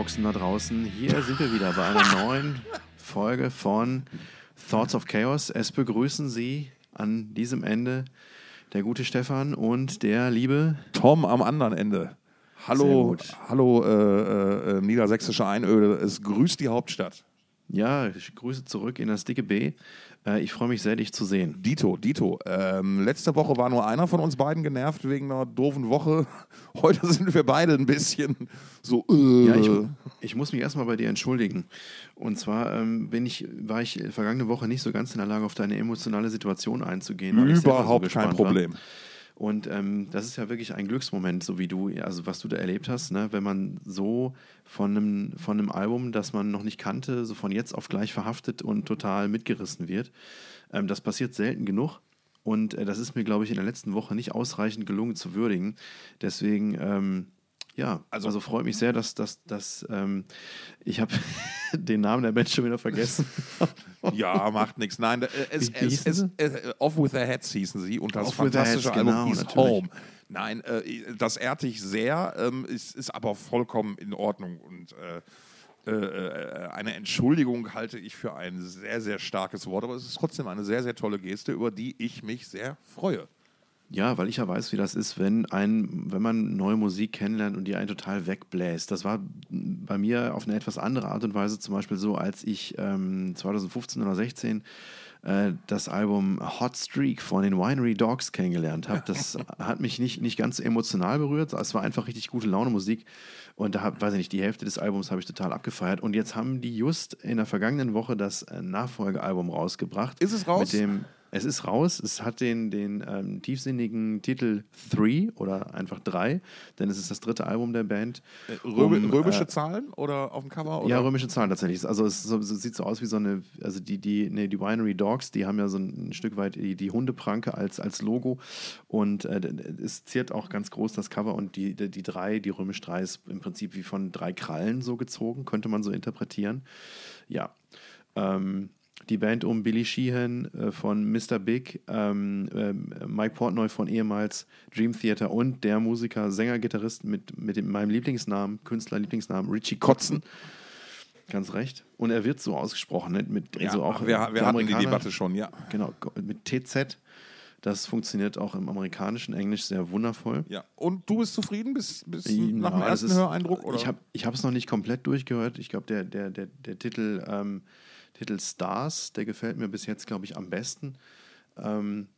Bluetooth-Boxen da draußen. Hier sind wir wieder bei einer neuen Folge von Thoughts of Chaos. Es begrüßen Sie an diesem Ende der gute Stefan und der liebe Tom am anderen Ende. Hallo, hallo äh, äh, niedersächsische Einöde. Es grüßt die Hauptstadt. Ja, ich grüße zurück in das dicke B. Äh, ich freue mich sehr, dich zu sehen. Dito, Dito. Ähm, letzte Woche war nur einer von uns beiden genervt wegen einer doofen Woche. Heute sind wir beide ein bisschen so. Äh. Ja, ich, ich, muss mich erstmal bei dir entschuldigen. Und zwar ähm, bin ich, war ich vergangene Woche nicht so ganz in der Lage, auf deine emotionale Situation einzugehen. Überhaupt so kein Problem. War. Und ähm, das ist ja wirklich ein Glücksmoment, so wie du, also was du da erlebt hast, ne? wenn man so von einem, von einem Album, das man noch nicht kannte, so von jetzt auf gleich verhaftet und total mitgerissen wird. Ähm, das passiert selten genug. Und äh, das ist mir, glaube ich, in der letzten Woche nicht ausreichend gelungen zu würdigen. Deswegen ähm, ja, also, also freut mich sehr, dass, dass, dass ähm, ich habe den Namen der Band schon wieder vergessen. ja, macht nichts. Nein, es, es, es, es, Off with Their Heads hießen sie und das Off fantastische Album genau, hieß natürlich. Home. Nein, äh, das ehrt ich sehr, ähm, ist, ist aber vollkommen in Ordnung und äh, äh, eine Entschuldigung halte ich für ein sehr, sehr starkes Wort, aber es ist trotzdem eine sehr, sehr tolle Geste, über die ich mich sehr freue. Ja, weil ich ja weiß, wie das ist, wenn ein, wenn man neue Musik kennenlernt und die einen total wegbläst. Das war bei mir auf eine etwas andere Art und Weise zum Beispiel so, als ich ähm, 2015 oder 16 äh, das Album Hot Streak von den Winery Dogs kennengelernt habe. Das hat mich nicht, nicht ganz emotional berührt. Es war einfach richtig gute Laune Musik. Und da hab, weiß ich nicht, die Hälfte des Albums habe ich total abgefeiert. Und jetzt haben die just in der vergangenen Woche das äh, Nachfolgealbum rausgebracht. Ist es raus? Mit dem es ist raus. Es hat den, den ähm, tiefsinnigen Titel Three oder einfach drei, denn es ist das dritte Album der Band. Äh, Röm, um, römische äh, Zahlen oder auf dem Cover? Oder? Ja, römische Zahlen tatsächlich. Also es so, so, sieht so aus wie so eine, also die, die, nee, die Winery Dogs, die haben ja so ein, Stück weit die, die Hundepranke als, als Logo und äh, es ziert auch ganz groß das Cover und die, die, die drei, die römisch drei ist im Prinzip wie von drei Krallen so gezogen, könnte man so interpretieren. Ja. Ähm, die Band um Billy Sheehan äh, von Mr. Big, ähm, äh, Mike Portnoy von ehemals Dream Theater und der Musiker, Sänger, Gitarrist mit, mit dem, meinem Lieblingsnamen, Künstler-Lieblingsnamen, Richie Kotzen. Ganz recht. Und er wird so ausgesprochen, ne? mit, ja, also auch wir, wir hatten die Debatte schon, ja. Genau, mit TZ. Das funktioniert auch im amerikanischen Englisch sehr wundervoll. Ja. Und du bist zufrieden bis, bis ja, nach dem ersten ist, Höreindruck? Oder? Ich habe es noch nicht komplett durchgehört. Ich glaube, der, der, der, der Titel ähm, Titel Stars, der gefällt mir bis jetzt, glaube ich, am besten. Ähm,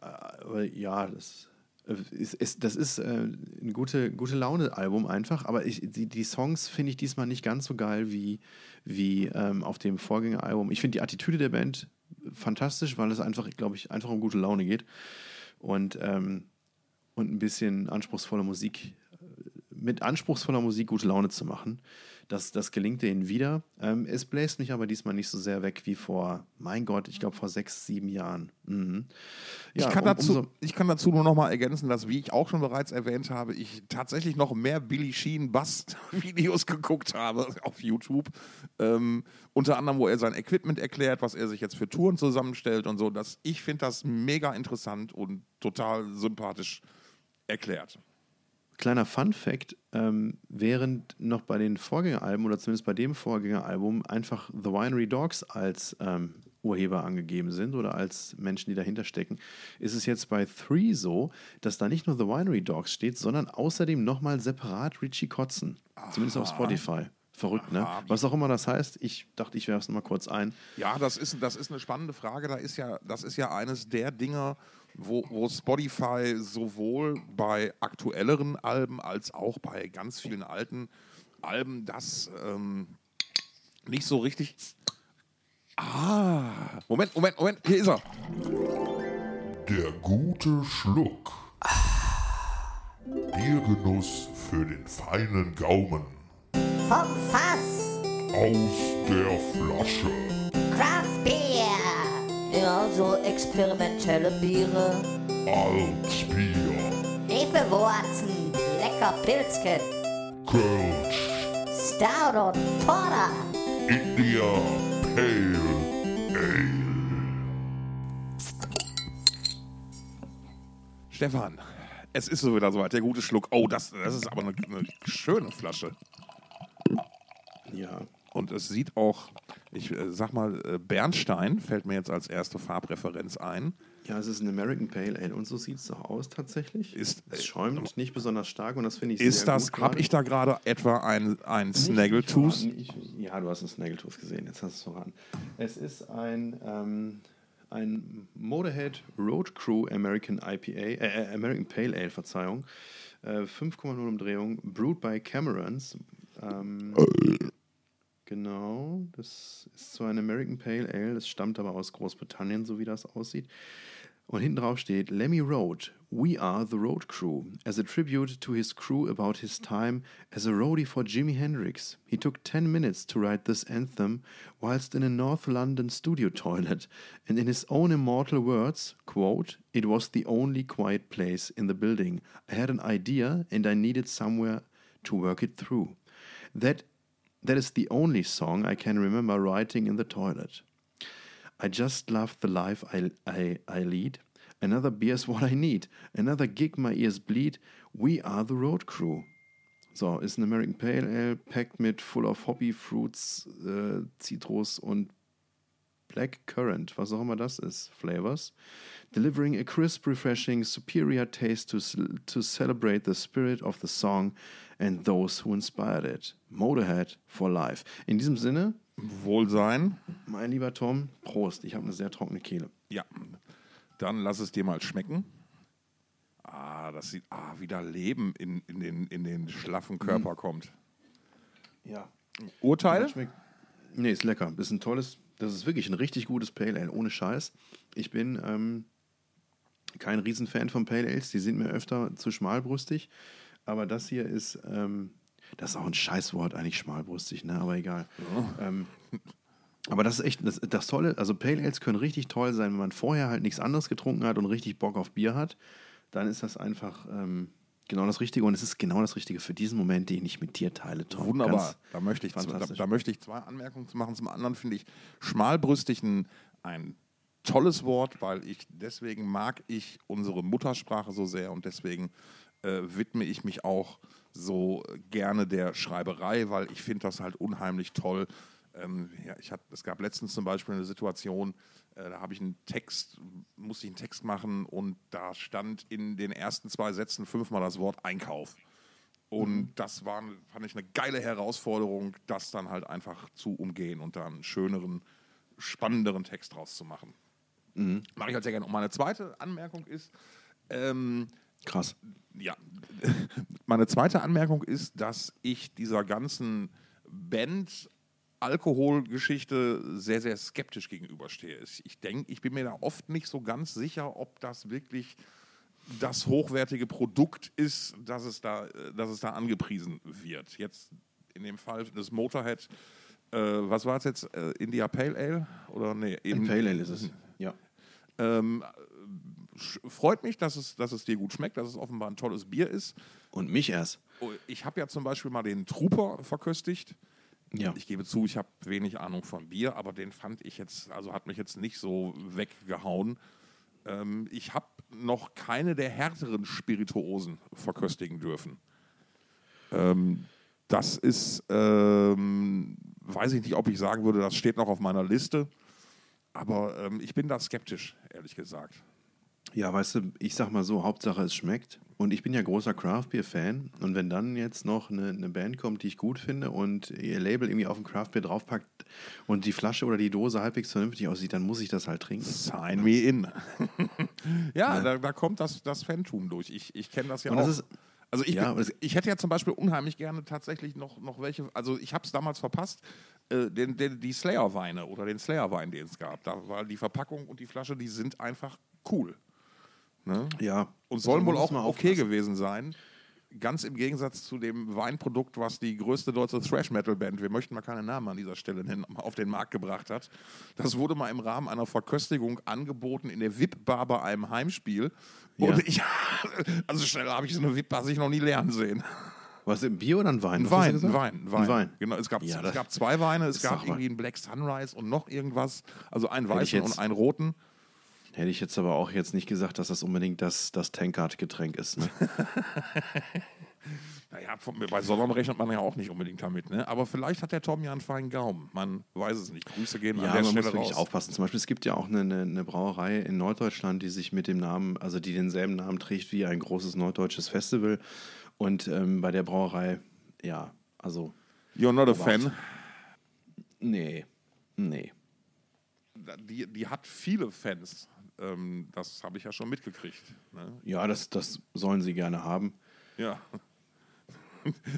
äh, aber ja, das äh, ist, ist, das ist äh, ein gute, gute Laune-Album einfach, aber ich, die, die Songs finde ich diesmal nicht ganz so geil wie, wie ähm, auf dem Vorgängeralbum. Ich finde die Attitüde der Band fantastisch, weil es einfach, glaube ich, einfach um gute Laune geht und, ähm, und ein bisschen anspruchsvolle Musik, mit anspruchsvoller Musik gute Laune zu machen. Das, das gelingt denen wieder. Ähm, es bläst mich aber diesmal nicht so sehr weg wie vor, mein Gott, ich glaube vor sechs, sieben Jahren. Mhm. Ja, ich, kann um, dazu, ich kann dazu nur noch mal ergänzen, dass, wie ich auch schon bereits erwähnt habe, ich tatsächlich noch mehr Billy Sheen Bass-Videos geguckt habe auf YouTube. Ähm, unter anderem, wo er sein Equipment erklärt, was er sich jetzt für Touren zusammenstellt und so. Das, ich finde das mega interessant und total sympathisch erklärt. Kleiner Fun Fact: ähm, Während noch bei den Vorgängeralben oder zumindest bei dem Vorgängeralbum einfach The Winery Dogs als ähm, Urheber angegeben sind oder als Menschen, die dahinter stecken, ist es jetzt bei Three so, dass da nicht nur The Winery Dogs steht, sondern außerdem nochmal separat Richie Kotzen. Aha. Zumindest auf Spotify. Verrückt, ne? Was auch immer das heißt, ich dachte, ich werfe es nochmal kurz ein. Ja, das ist, das ist eine spannende Frage. Da ist ja, das ist ja eines der Dinge, wo, wo Spotify sowohl bei aktuelleren Alben als auch bei ganz vielen alten Alben das ähm, nicht so richtig. Ah, Moment, Moment, Moment, hier ist er. Der gute Schluck. Biergenuss für den feinen Gaumen. Vom Fass. Aus der Flasche. Craft Beer. Ja, so experimentelle Biere. Altbier. Hefewurzen. Lecker Pilzken. Kölsch. Stout und Porter. India Pale Ale. Stefan, Es ist so wieder soweit. Der gute Schluck. Oh, das, das ist aber eine, eine schöne Flasche. Ja. Und es sieht auch, ich äh, sag mal, äh, Bernstein fällt mir jetzt als erste Farbreferenz ein. Ja, es ist ein American Pale Ale und so sieht es doch aus tatsächlich. Ist, es schäumt nicht besonders stark und das finde ich ist sehr das, gut. Habe ich da gerade etwa ein, ein Snaggletooth? Ja, du hast ein Snaggletooth gesehen, jetzt hast du es voran. Es ist ein, ähm, ein Motorhead Road Crew American IPA, äh, American Pale Ale, Verzeihung. Äh, 5,0 Umdrehung, brewed by Camerons. Ähm, Genau, das ist so ein American Pale Ale, das stammt aber aus Großbritannien, so wie das aussieht. Und hinten drauf steht, Lemmy wrote, We are the Road Crew, as a tribute to his crew about his time as a roadie for Jimi Hendrix. He took 10 minutes to write this anthem whilst in a North London studio toilet, and in his own immortal words, quote, It was the only quiet place in the building. I had an idea and I needed somewhere to work it through. That That is the only song I can remember writing in the toilet. I just love the life I, I, I lead. Another beer is what I need. Another gig my ears bleed. We are the road crew. So, ist ein American Pale Ale, packed mit full of Hobby Fruits, uh, äh, Zitrus und Black Currant, was auch immer das ist, Flavors. Delivering a crisp, refreshing, superior taste to, to celebrate the spirit of the song and those who inspired it. Motorhead for life. In diesem Sinne, Wohlsein. mein lieber Tom, Prost. Ich habe eine sehr trockene Kehle. Ja, dann lass es dir mal schmecken. Ah, das sieht, ah, wieder Leben in, in, den, in den schlaffen Körper Mhm. kommt. Ja. Urteil? Das schmeckt. Nee, ist lecker. Ist ein tolles, das ist wirklich ein richtig gutes Pale Ale, ohne Scheiß. Ich bin ähm, kein Riesenfan von Pale Ales, die sind mir öfter zu schmalbrüstig. Aber das hier ist, ähm, das ist auch ein Scheißwort, eigentlich schmalbrüstig, ne? aber egal. Ähm, aber das ist echt das, das Tolle. Also Pale Ales können richtig toll sein, wenn man vorher halt nichts anderes getrunken hat und richtig Bock auf Bier hat. Dann ist das einfach ähm, genau das Richtige und es ist genau das Richtige für diesen Moment, den ich mit dir teile, Tom. Wunderbar. Ganz Da möchte, ich, zwei- da, da möchte ich zwei Anmerkungen zu machen. Zum anderen finde ich schmalbrüstig ein, ein tolles Wort, weil ich deswegen mag ich unsere Muttersprache so sehr und deswegen äh, widme ich mich auch so gerne der Schreiberei, weil ich finde das halt unheimlich toll. Ähm, ja, ich hatte, es gab letztens zum Beispiel eine Situation, da habe ich einen Text, musste ich einen Text machen und da stand in den ersten zwei Sätzen fünfmal das Wort Einkauf. Und das war, fand ich eine geile Herausforderung, das dann halt einfach zu umgehen und da einen schöneren, spannenderen Text draus zu machen. Mache ich halt sehr gerne. Und meine zweite Anmerkung ist, ähm, Krass. ja, meine zweite Anmerkung ist, dass ich dieser ganzen Band Alkoholgeschichte sehr, sehr skeptisch gegenüberstehe. Ich- denke, ich bin mir da oft nicht so ganz sicher, ob das wirklich das hochwertige Produkt ist, dass es da, äh, dass es da angepriesen wird. Jetzt in dem Fall des Motorhead, äh, was war es jetzt? Äh, India Pale Ale? Oder nee, eben, Pale Ale ist es. Ja. ähm, freut mich, dass es, dass es dir gut schmeckt, dass es offenbar ein tolles Bier ist. Und mich erst. Oh, Ich habe ja zum Beispiel mal den Trooper verköstigt. Ja. Ich gebe zu, ich habe wenig Ahnung von Bier, aber den fand ich jetzt, also hat mich jetzt nicht so weggehauen. Ähm, ich habe noch keine der härteren Spirituosen verköstigen dürfen. Ähm, das ist, ähm, weiß ich nicht, ob ich sagen würde, das steht noch auf meiner Liste. Aber ähm, ich bin da skeptisch, ehrlich gesagt. Ja, weißt du, ich sag mal so, Hauptsache es schmeckt. Und ich bin ja großer Craft Beer Fan. Und wenn dann jetzt noch eine, eine Band kommt, die ich gut finde und ihr Label irgendwie auf dem Craft Beer draufpackt und die Flasche oder die Dose halbwegs vernünftig aussieht, dann muss ich das halt trinken. Sign me in. ja, Da, da kommt das, das Fantum durch. Ich, ich kenne das ja Und auch. das ist- also ich, Ja, bin- ich hätte ja zum Beispiel unheimlich gerne tatsächlich noch, noch welche, also ich habe es damals verpasst, äh, den, den, die Slayer-Weine oder den Slayer-Wein, den es gab. Da war die Verpackung und die Flasche, die sind einfach cool. Ne? Ja. Und sollen Also wohl man auch okay gewesen sein. Ganz im Gegensatz zu dem Weinprodukt, was die größte deutsche Thrash-Metal-Band, wir möchten mal keine Namen an dieser Stelle nennen, auf den Markt gebracht hat. Das wurde mal im Rahmen einer Verköstigung angeboten in der VIP-Bar bei einem Heimspiel. Ja. Und ich, also schneller habe ich so eine VIP-Bar sich noch nie lernen sehen. Was, ein Bier oder ein Wein? Ein Wein, ein? Wein, ein Wein. Ein Wein. Genau, es gab, Ja, es gab zwei Weine, es gab irgendwie einen Black Sunrise und noch irgendwas, also einen weißen und einen roten. Hätte ich jetzt aber auch jetzt nicht gesagt, dass das unbedingt das, das Tankard-Getränk ist. Ne? naja, bei Sollern rechnet man ja auch nicht unbedingt damit. Ne? Aber vielleicht hat der Tom ja einen feinen Gaumen. Man weiß es nicht. Grüße gehen ja, an der man Stelle muss wirklich raus. aufpassen. Zum Beispiel, es gibt ja auch eine, eine, eine Brauerei in Norddeutschland, die sich mit dem Namen, also die denselben Namen trägt wie ein großes norddeutsches Festival. Und ähm, bei der Brauerei, ja, also. You're not a fan. Nee, nee. Die, die hat viele Fans. Ähm, das habe ich ja schon mitgekriegt. Ne? Ja, das, das sollen sie gerne haben. Ja.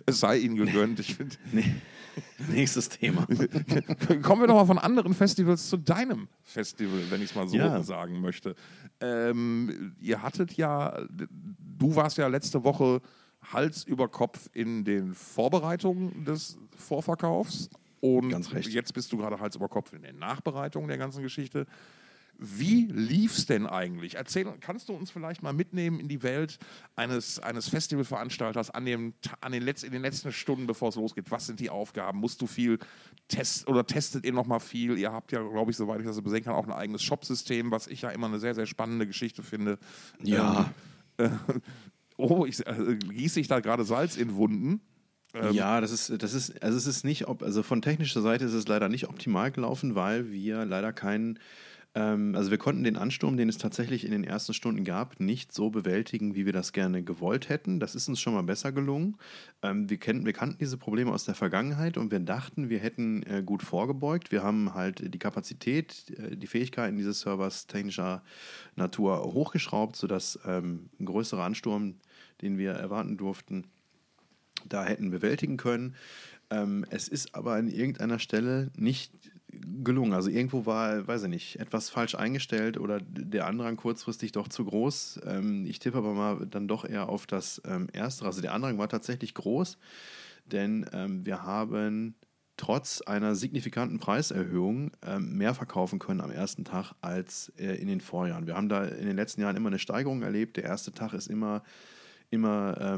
Es sei ihnen gegönnt. Ich find, Nee. Nächstes Thema. Kommen wir doch mal von anderen Festivals zu deinem Festival, wenn ich es mal so Ja. sagen möchte. Ähm, ihr hattet ja, du warst ja letzte Woche Hals über Kopf in den Vorbereitungen des Vorverkaufs und Ganz recht. jetzt bist du gerade Hals über Kopf in den Nachbereitungen der ganzen Geschichte. Wie lief's denn eigentlich? Erzähl, kannst du uns vielleicht mal mitnehmen in die Welt eines, eines Festivalveranstalters an, dem, an den, Letz-, in den letzten Stunden, bevor es losgeht? Was sind die Aufgaben? Musst du viel testen oder testet ihr noch mal viel? Ihr habt ja, glaube ich, soweit ich das besehen kann, auch ein eigenes Shopsystem, was ich ja immer eine sehr, sehr spannende Geschichte finde. Ja. Ähm, äh, oh, ich äh, gieße ich da gerade Salz in Wunden? Ähm, ja, das ist, das ist, also es ist nicht, ob, also von technischer Seite ist es leider nicht optimal gelaufen, weil wir leider keinen, also wir konnten den Ansturm, den es tatsächlich in den ersten Stunden gab, nicht so bewältigen, wie wir das gerne gewollt hätten. Das ist uns schon mal besser gelungen. Ähm, wir, kennen, wir kannten diese Probleme aus der Vergangenheit und wir dachten, wir hätten äh, gut vorgebeugt. Wir haben halt die Kapazität, äh, die Fähigkeiten dieses Servers technischer Natur hochgeschraubt, sodass ähm, ein größerer Ansturm, den wir erwarten durften, da hätten bewältigen können. Ähm, es ist aber an irgendeiner Stelle nicht gelungen. Also irgendwo war, weiß ich nicht, etwas falsch eingestellt oder der Andrang kurzfristig doch zu groß. Ähm, ich tippe aber mal dann doch eher auf das ähm, Erstere. Also der Andrang war tatsächlich groß, denn ähm, wir haben trotz einer signifikanten Preiserhöhung mehr verkaufen können am ersten Tag als äh, in den Vorjahren. Wir haben da in den letzten Jahren immer eine Steigerung erlebt. Der erste Tag ist immer, immer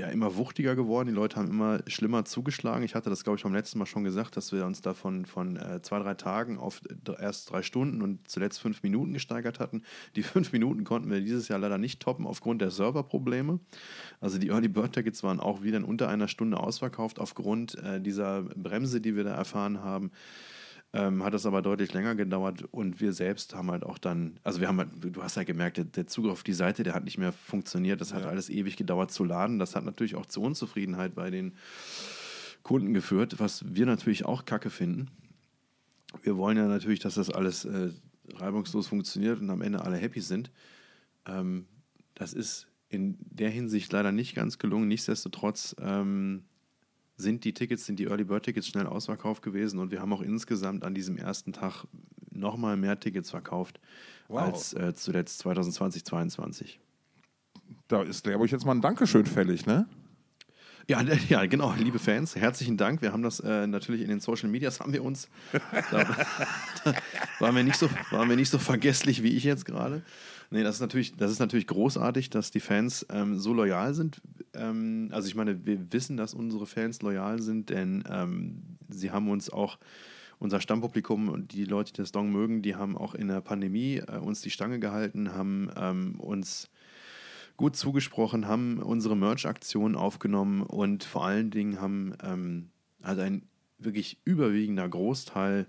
ja, immer wuchtiger geworden. Die Leute haben immer schlimmer zugeschlagen. Ich hatte das, glaube ich, beim letzten Mal schon gesagt, dass wir uns da von, äh, zwei, drei Tagen auf erst drei Stunden und zuletzt fünf Minuten gesteigert hatten. Die fünf Minuten konnten wir dieses Jahr leider nicht toppen aufgrund der Serverprobleme. Also die Early Bird Tickets waren auch wieder in unter einer Stunde ausverkauft aufgrund äh, dieser Bremse, die wir da erfahren haben. Ähm, hat es aber deutlich länger gedauert und wir selbst haben halt auch dann, also wir haben halt, du hast ja gemerkt, der, der Zugriff auf die Seite, der hat nicht mehr funktioniert. Das hat alles ewig gedauert zu laden. Das hat natürlich auch zu Unzufriedenheit bei den Kunden geführt, was wir natürlich auch kacke finden. Wir wollen ja natürlich, dass das alles äh, reibungslos funktioniert und am Ende alle happy sind. Ähm, das ist in der Hinsicht leider nicht ganz gelungen. Nichtsdestotrotz ähm, sind die Tickets, sind die Early Bird Tickets schnell ausverkauft gewesen und wir haben auch insgesamt an diesem ersten Tag nochmal mehr Tickets verkauft Wow. als äh, zuletzt 2020, 2022. Da ist, glaube ich, jetzt mal ein Dankeschön fällig, ne? Ja, ja, genau, liebe Fans, herzlichen Dank. Wir haben das äh, natürlich in den Social Medias haben wir uns. Da, da waren, wir nicht so, waren wir nicht so vergesslich wie ich jetzt gerade. Nee, das ist natürlich, das ist natürlich großartig, dass die Fans ähm, so loyal sind. Ähm, also ich meine, wir wissen, dass unsere Fans loyal sind, denn ähm, sie haben uns auch unser Stammpublikum und die Leute, die das Dong mögen, die haben auch in der Pandemie äh, uns die Stange gehalten, haben ähm, uns gut zugesprochen, haben unsere Merch-Aktion aufgenommen und vor allen Dingen haben ähm, also ein wirklich überwiegender Großteil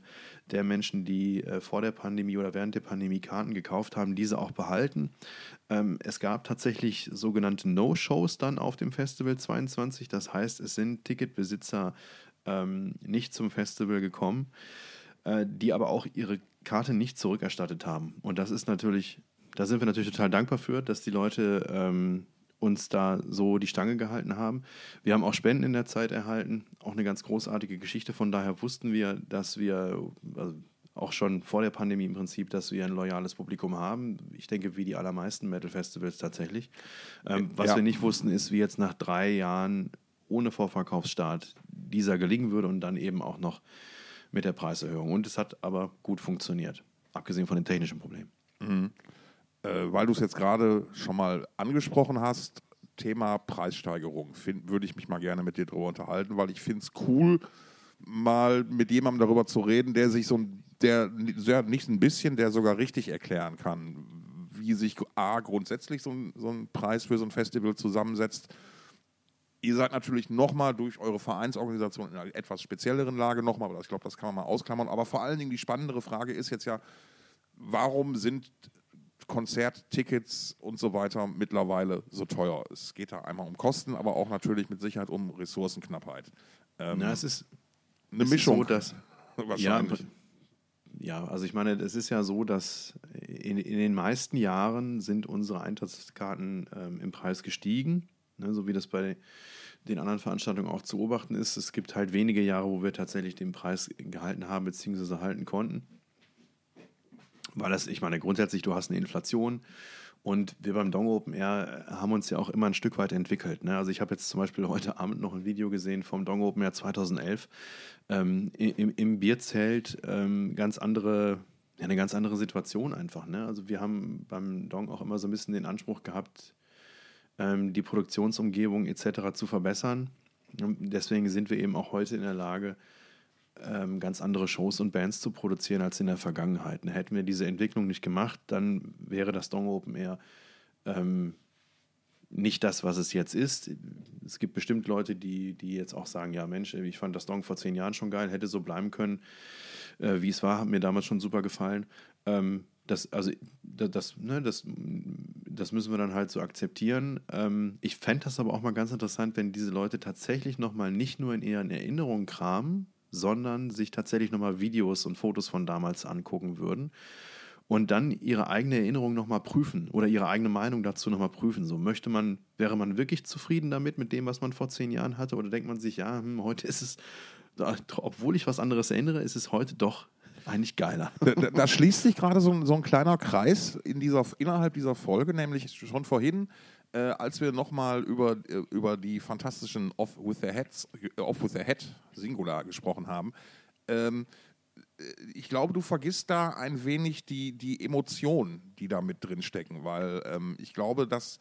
der Menschen, die äh, vor der Pandemie oder während der Pandemie Karten gekauft haben, diese auch behalten. Ähm, es gab tatsächlich sogenannte No-Shows dann auf dem Festival 22. Das heißt, es sind Ticketbesitzer ähm, nicht zum Festival gekommen, äh, die aber auch ihre Karte nicht zurückerstattet haben. Und das ist natürlich, da sind wir natürlich total dankbar für, dass die Leute ähm, uns da so die Stange gehalten haben. Wir haben auch Spenden in der Zeit erhalten, auch eine ganz großartige Geschichte. Von daher wussten wir, dass wir also auch schon vor der Pandemie im Prinzip, dass wir ein loyales Publikum haben. Ich denke, wie die allermeisten Metal-Festivals tatsächlich. Ähm, was Ja. wir nicht wussten, ist, wie jetzt nach drei Jahren ohne Vorverkaufsstart dieser gelingen würde und dann eben auch noch mit der Preiserhöhung. Und es hat aber gut funktioniert, abgesehen von den technischen Problemen. Äh, weil du es jetzt gerade schon mal angesprochen hast, Thema Preissteigerung, würde ich mich mal gerne mit dir drüber unterhalten, weil ich finde es cool, mal mit jemandem darüber zu reden, der sich so ein, der, der nicht ein bisschen, der sogar richtig erklären kann, wie sich A, grundsätzlich so ein, so ein Preis für so ein Festival zusammensetzt. Ihr seid natürlich nochmal durch eure Vereinsorganisation in einer etwas spezielleren Lage nochmal, aber ich glaube, das kann man mal ausklammern. Aber vor allen Dingen die spannendere Frage ist jetzt ja, warum sind Konzerttickets und so weiter mittlerweile so teuer? Es geht da einmal um Kosten, aber auch natürlich mit Sicherheit um Ressourcenknappheit. Ähm, Na, es ist eine Mischung. So, dass, wahrscheinlich. Ja, ja, also ich meine, es ist ja so, dass in, in den meisten Jahren sind unsere Eintrittskarten ähm, im Preis gestiegen, ne, so wie das bei den anderen Veranstaltungen auch zu beobachten ist. Es gibt halt wenige Jahre, wo wir tatsächlich den Preis gehalten haben bzw. halten konnten. Weil das, ich meine, grundsätzlich, du hast eine Inflation und wir beim Dong Open Air haben uns ja auch immer ein Stück weit entwickelt. Ne? Also ich habe jetzt zum Beispiel heute Abend noch ein Video gesehen vom Dong Open Air 2011. Ähm, im, Im Bierzelt ähm, ganz andere, ja, eine ganz andere Situation einfach. Ne? Also wir haben beim Dong auch immer so ein bisschen den Anspruch gehabt, ähm, die Produktionsumgebung etc. zu verbessern. Deswegen sind wir eben auch heute in der Lage, ähm, ganz andere Shows und Bands zu produzieren als in der Vergangenheit. Ne, hätten wir diese Entwicklung nicht gemacht, dann wäre das Dong Open Air ähm, nicht das, was es jetzt ist. Es gibt bestimmt Leute, die, die jetzt auch sagen, ja Mensch, ich fand das Dong vor zehn Jahren schon geil, hätte so bleiben können, äh, wie es war, hat mir damals schon super gefallen. Ähm, das, also, das, ne, das, das müssen wir dann halt so akzeptieren. Ähm, ich fände das aber auch mal ganz interessant, wenn diese Leute tatsächlich nochmal nicht nur in ihren Erinnerungen kramen, sondern sich tatsächlich nochmal Videos und Fotos von damals angucken würden und dann ihre eigene Erinnerung nochmal prüfen oder ihre eigene Meinung dazu nochmal prüfen. So möchte man, wäre man wirklich zufrieden damit, mit dem, was man vor zehn Jahren hatte, oder denkt man sich, ja, hm, heute ist es, obwohl ich was anderes erinnere, ist es heute doch eigentlich geiler. Da, da schließt sich gerade so, so, ein kleiner Kreis in dieser, innerhalb dieser Folge, nämlich schon vorhin äh, als wir nochmal über, äh, über die fantastischen Off with the Heads, äh, Off with the Head Singular gesprochen haben. Ähm, äh, ich glaube, du vergisst da ein wenig die, die Emotionen, die da mit drin stecken, weil ähm, ich glaube, dass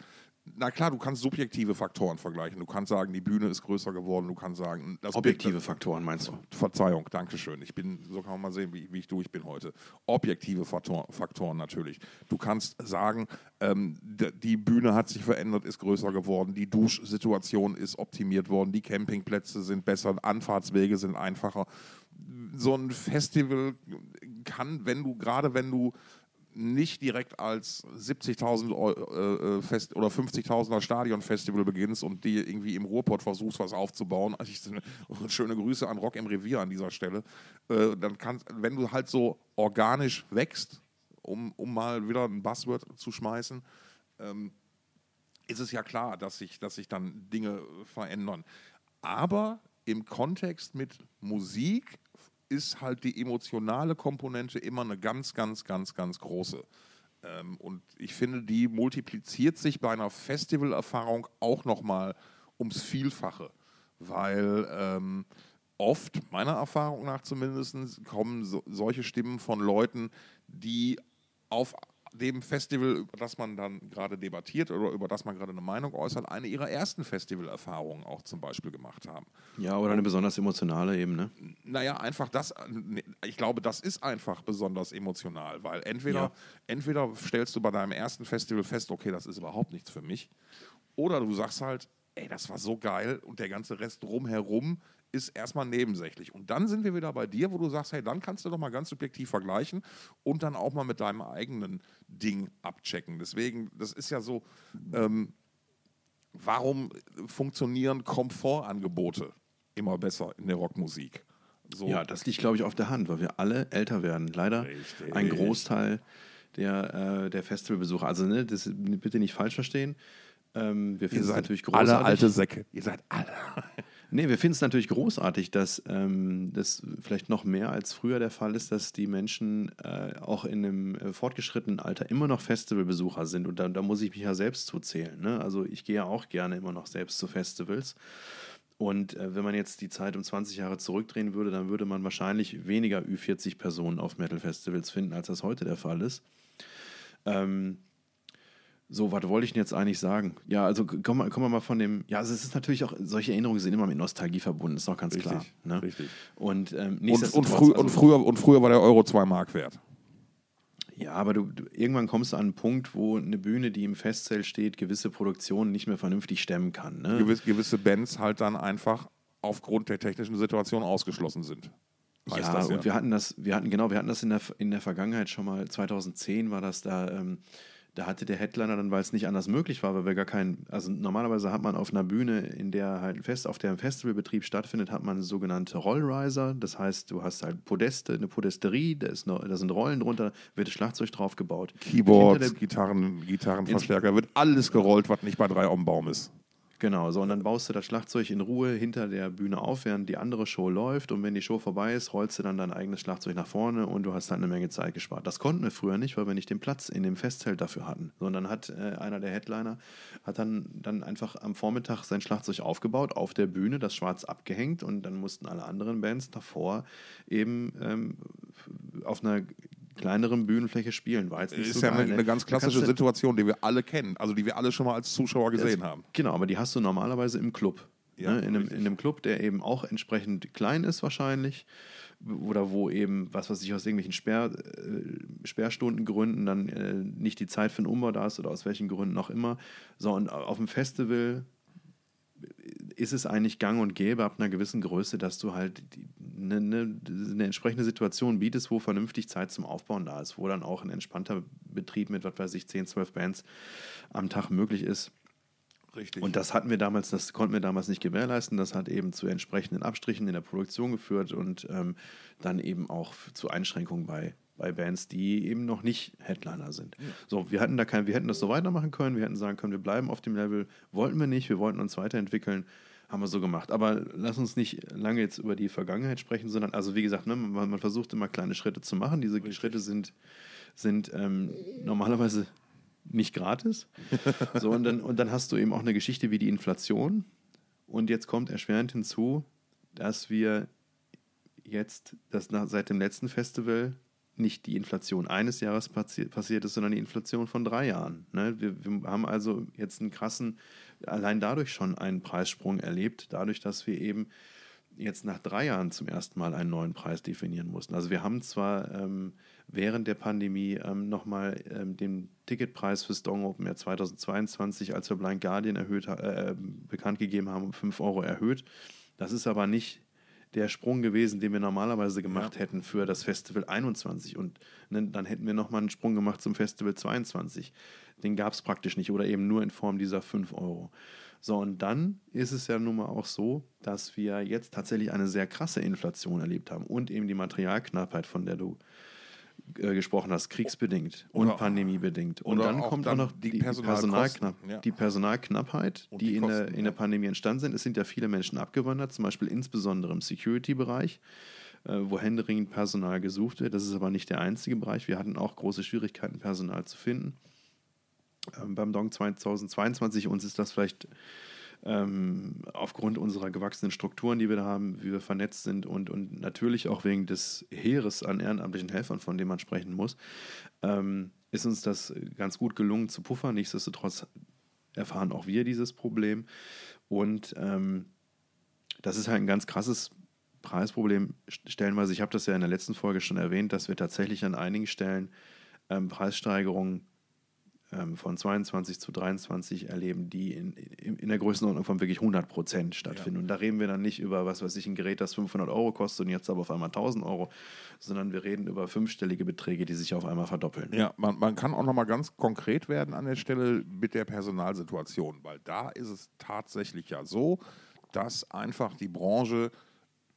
na klar, du kannst subjektive Faktoren vergleichen. Du kannst sagen, die Bühne ist größer geworden. Du kannst sagen, objektive Bild, Faktoren meinst du? Verzeihung, danke schön. Ich bin, so kann man mal sehen, wie, wie ich durch bin heute. Objektive Faktor, Faktoren natürlich. Du kannst sagen, ähm, die Bühne hat sich verändert, ist größer geworden. Die Duschsituation ist optimiert worden. Die Campingplätze sind besser. Anfahrtswege sind einfacher. So ein Festival kann, wenn du gerade wenn du nicht direkt als 70.000 äh, Fest oder 50.000er Stadionfestival beginnst und die irgendwie im Ruhrpott versuchst, was aufzubauen. Also ich, schöne Grüße an Rock im Revier an dieser Stelle. Äh, dann kannst, wenn du halt so organisch wächst, um, um mal wieder ein Buzzword zu schmeißen, ähm, ist es ja klar, dass sich, dass sich dann Dinge verändern. Aber im Kontext mit Musik ist halt die emotionale Komponente immer eine ganz, ganz, ganz, ganz große. Ähm, und ich finde, die multipliziert sich bei einer Festivalerfahrung auch nochmal ums Vielfache, weil ähm, oft, meiner Erfahrung nach zumindest, kommen so, solche Stimmen von Leuten, die auf dem Festival, über das man dann gerade debattiert oder über das man gerade eine Meinung äußert, eine ihrer ersten Festivalerfahrungen auch zum Beispiel gemacht haben. Ja, oder eine besonders emotionale eben, ne? Naja, einfach das, ich glaube, das ist einfach besonders emotional, weil entweder, ja. entweder stellst du bei deinem ersten Festival fest, okay, das ist überhaupt nichts für mich, oder du sagst halt, ey, das war so geil und der ganze Rest drumherum ist erstmal nebensächlich. Und dann sind wir wieder bei dir, wo du sagst, hey, dann kannst du doch mal ganz subjektiv vergleichen und dann auch mal mit deinem eigenen Ding abchecken. Deswegen, das ist ja so, ähm, warum funktionieren Komfortangebote immer besser in der Rockmusik? So. Ja, das liegt, glaube ich, auf der Hand, weil wir alle älter werden. Leider Richtig. ein Großteil der, äh, der Festivalbesucher. Also ne, das bitte nicht falsch verstehen. Ähm, wir finden es natürlich großartig. Alle alte Säcke. Ihr seid alle. Nee, wir finden es natürlich großartig, dass ähm, das vielleicht noch mehr als früher der Fall ist, dass die Menschen äh, auch in einem äh, fortgeschrittenen Alter immer noch Festivalbesucher sind. Und da, da muss ich mich ja selbst zuzählen. Ne? Also ich gehe ja auch gerne immer noch selbst zu Festivals. Und äh, wenn man jetzt die Zeit um 20 Jahre zurückdrehen würde, dann würde man wahrscheinlich weniger Ü40 Personen auf Metal-Festivals finden, als das heute der Fall ist. Ähm, So, was wollte ich denn jetzt eigentlich sagen? Ja, also kommen wir, wir mal von dem. Ja, also es ist natürlich auch, solche Erinnerungen sind immer mit Nostalgie verbunden, ist doch ganz Richtig, klar. Ne? richtig. Und, ähm, Und, und, frü also- und, früher, und früher war der Euro 2 Mark wert. Ja, aber du, du, irgendwann kommst du an einen Punkt, wo eine Bühne, die im Festzelt steht, gewisse Produktionen nicht mehr vernünftig stemmen kann. Ne? Gewiss, gewisse Bands halt dann einfach aufgrund der technischen Situation ausgeschlossen sind. Ja, das und wir hatten das, wir hatten, genau, wir hatten das in der, in der Vergangenheit schon mal, 2010 war das da, ähm, da hatte der Headliner dann, weil es nicht anders möglich war, weil wir gar keinen, also normalerweise hat man auf einer Bühne, in der halt ein Fest, auf der ein Festivalbetrieb stattfindet, hat man sogenannte Rollriser. Das heißt, du hast halt Podeste, eine Podesterie, da, ist noch, da sind Rollen drunter, wird das Schlagzeug drauf gebaut. Keyboards, der- Gitarren, Gitarrenverstärker, wird alles gerollt, was nicht bei drei auf dem Baum ist. Genau, so und dann baust du das Schlagzeug in Ruhe hinter der Bühne auf, während die andere Show läuft. Und wenn die Show vorbei ist, rollst du dann dein eigenes Schlagzeug nach vorne und du hast halt eine Menge Zeit gespart. Das konnten wir früher nicht, weil wir nicht den Platz in dem Festzelt dafür hatten. Sondern hat äh, einer der Headliner hat dann, dann einfach am Vormittag sein Schlagzeug aufgebaut, auf der Bühne, das schwarz abgehängt und dann mussten alle anderen Bands davor eben ähm, auf einer kleineren Bühnenfläche spielen. War jetzt nicht ist so ja eine, ne? eine ganz klassische du- Situation, die wir alle kennen, also die wir alle schon mal als Zuschauer gesehen haben. Genau, aber die hast du normalerweise im Club. Ja, ne? in, einem, in einem Club, der eben auch entsprechend klein ist wahrscheinlich. Oder wo eben, was weiß ich, aus irgendwelchen Sperr, äh, Sperrstundengründen dann äh, nicht die Zeit für einen Umbau da ist oder aus welchen Gründen auch immer. So, und auf dem Festival ist es eigentlich gang und gäbe ab einer gewissen Größe, dass du halt eine, eine, eine entsprechende Situation bietest, wo vernünftig Zeit zum Aufbauen da ist, wo dann auch ein entspannter Betrieb mit, was weiß ich, 10, 12 Bands am Tag möglich ist. Richtig. Und das hatten wir damals, das konnten wir damals nicht gewährleisten. Das hat eben zu entsprechenden Abstrichen in der Produktion geführt und ähm, dann eben auch zu Einschränkungen bei, bei Bands, die eben noch nicht Headliner sind. So, wir hatten da kein, wir hätten das so weitermachen können, wir hätten sagen können, wir bleiben auf dem Level, wollten wir nicht, wir wollten uns weiterentwickeln, haben wir so gemacht. Aber lass uns nicht lange jetzt über die Vergangenheit sprechen, sondern also wie gesagt, ne, man, man versucht immer kleine Schritte zu machen. Diese Schritte sind, sind ähm, normalerweise nicht gratis. So, und, dann, und dann hast du eben auch eine Geschichte wie die Inflation. Und jetzt kommt erschwerend hinzu, dass wir jetzt, dass nach, seit dem letzten Festival nicht die Inflation eines Jahres passi passiert ist, sondern die Inflation von drei Jahren. Ne? Wir, haben also jetzt einen krassen, allein dadurch schon einen Preissprung erlebt, dadurch, dass wir eben jetzt nach drei Jahren zum ersten Mal einen neuen Preis definieren mussten. Also wir haben zwar ähm, während der Pandemie ähm, nochmal ähm, den Ticketpreis fürs Dong Open Air 2022, als wir Blind Guardian erhöht, äh, bekannt gegeben haben, um 5 Euro erhöht. Das ist aber nicht der Sprung gewesen, den wir normalerweise gemacht hätten für das Festival 21. Und ne, dann hätten wir nochmal einen Sprung gemacht zum Festival 22. Den gab es praktisch nicht oder eben nur in Form dieser 5 Euro. So, und dann ist es ja nun mal auch so, dass wir jetzt tatsächlich eine sehr krasse Inflation erlebt haben und eben die Materialknappheit, von der du äh, gesprochen hast, kriegsbedingt und Oder- pandemiebedingt. Und dann kommt auch noch die die, Personalknapp, ja. die Personalknappheit, Und die, die in, der, Kosten, in der. Pandemie entstanden sind. Es sind ja viele Menschen abgewandert, zum Beispiel insbesondere im Security-Bereich, äh, wo händeringend Personal gesucht wird. Das ist aber nicht der einzige Bereich. Wir hatten auch große Schwierigkeiten, Personal zu finden. Ähm, beim Dong 2022 uns ist das vielleicht ähm, aufgrund unserer gewachsenen Strukturen, die wir da haben, wie wir vernetzt sind und, und natürlich auch wegen des Heeres an ehrenamtlichen Helfern, von dem man sprechen muss, ähm, ist uns das ganz gut gelungen zu puffern. Nichtsdestotrotz erfahren auch wir dieses Problem. Und ähm, das ist halt ein ganz krasses Preisproblem stellenweise. Ich habe das ja in der letzten Folge schon erwähnt, dass wir tatsächlich an einigen Stellen ähm, Preissteigerungen von 22 zu 23 erleben, die in, in, der Größenordnung von wirklich 100 Prozent stattfinden. Und da reden wir dann nicht über, was weiß ich, ein Gerät, das 500 Euro kostet und jetzt aber auf einmal 1000 Euro, sondern wir reden über fünfstellige Beträge, die sich auf einmal verdoppeln. Ja, man, man kann auch noch mal ganz konkret werden an der Stelle mit der Personalsituation, weil da ist es tatsächlich ja so, dass einfach die Branche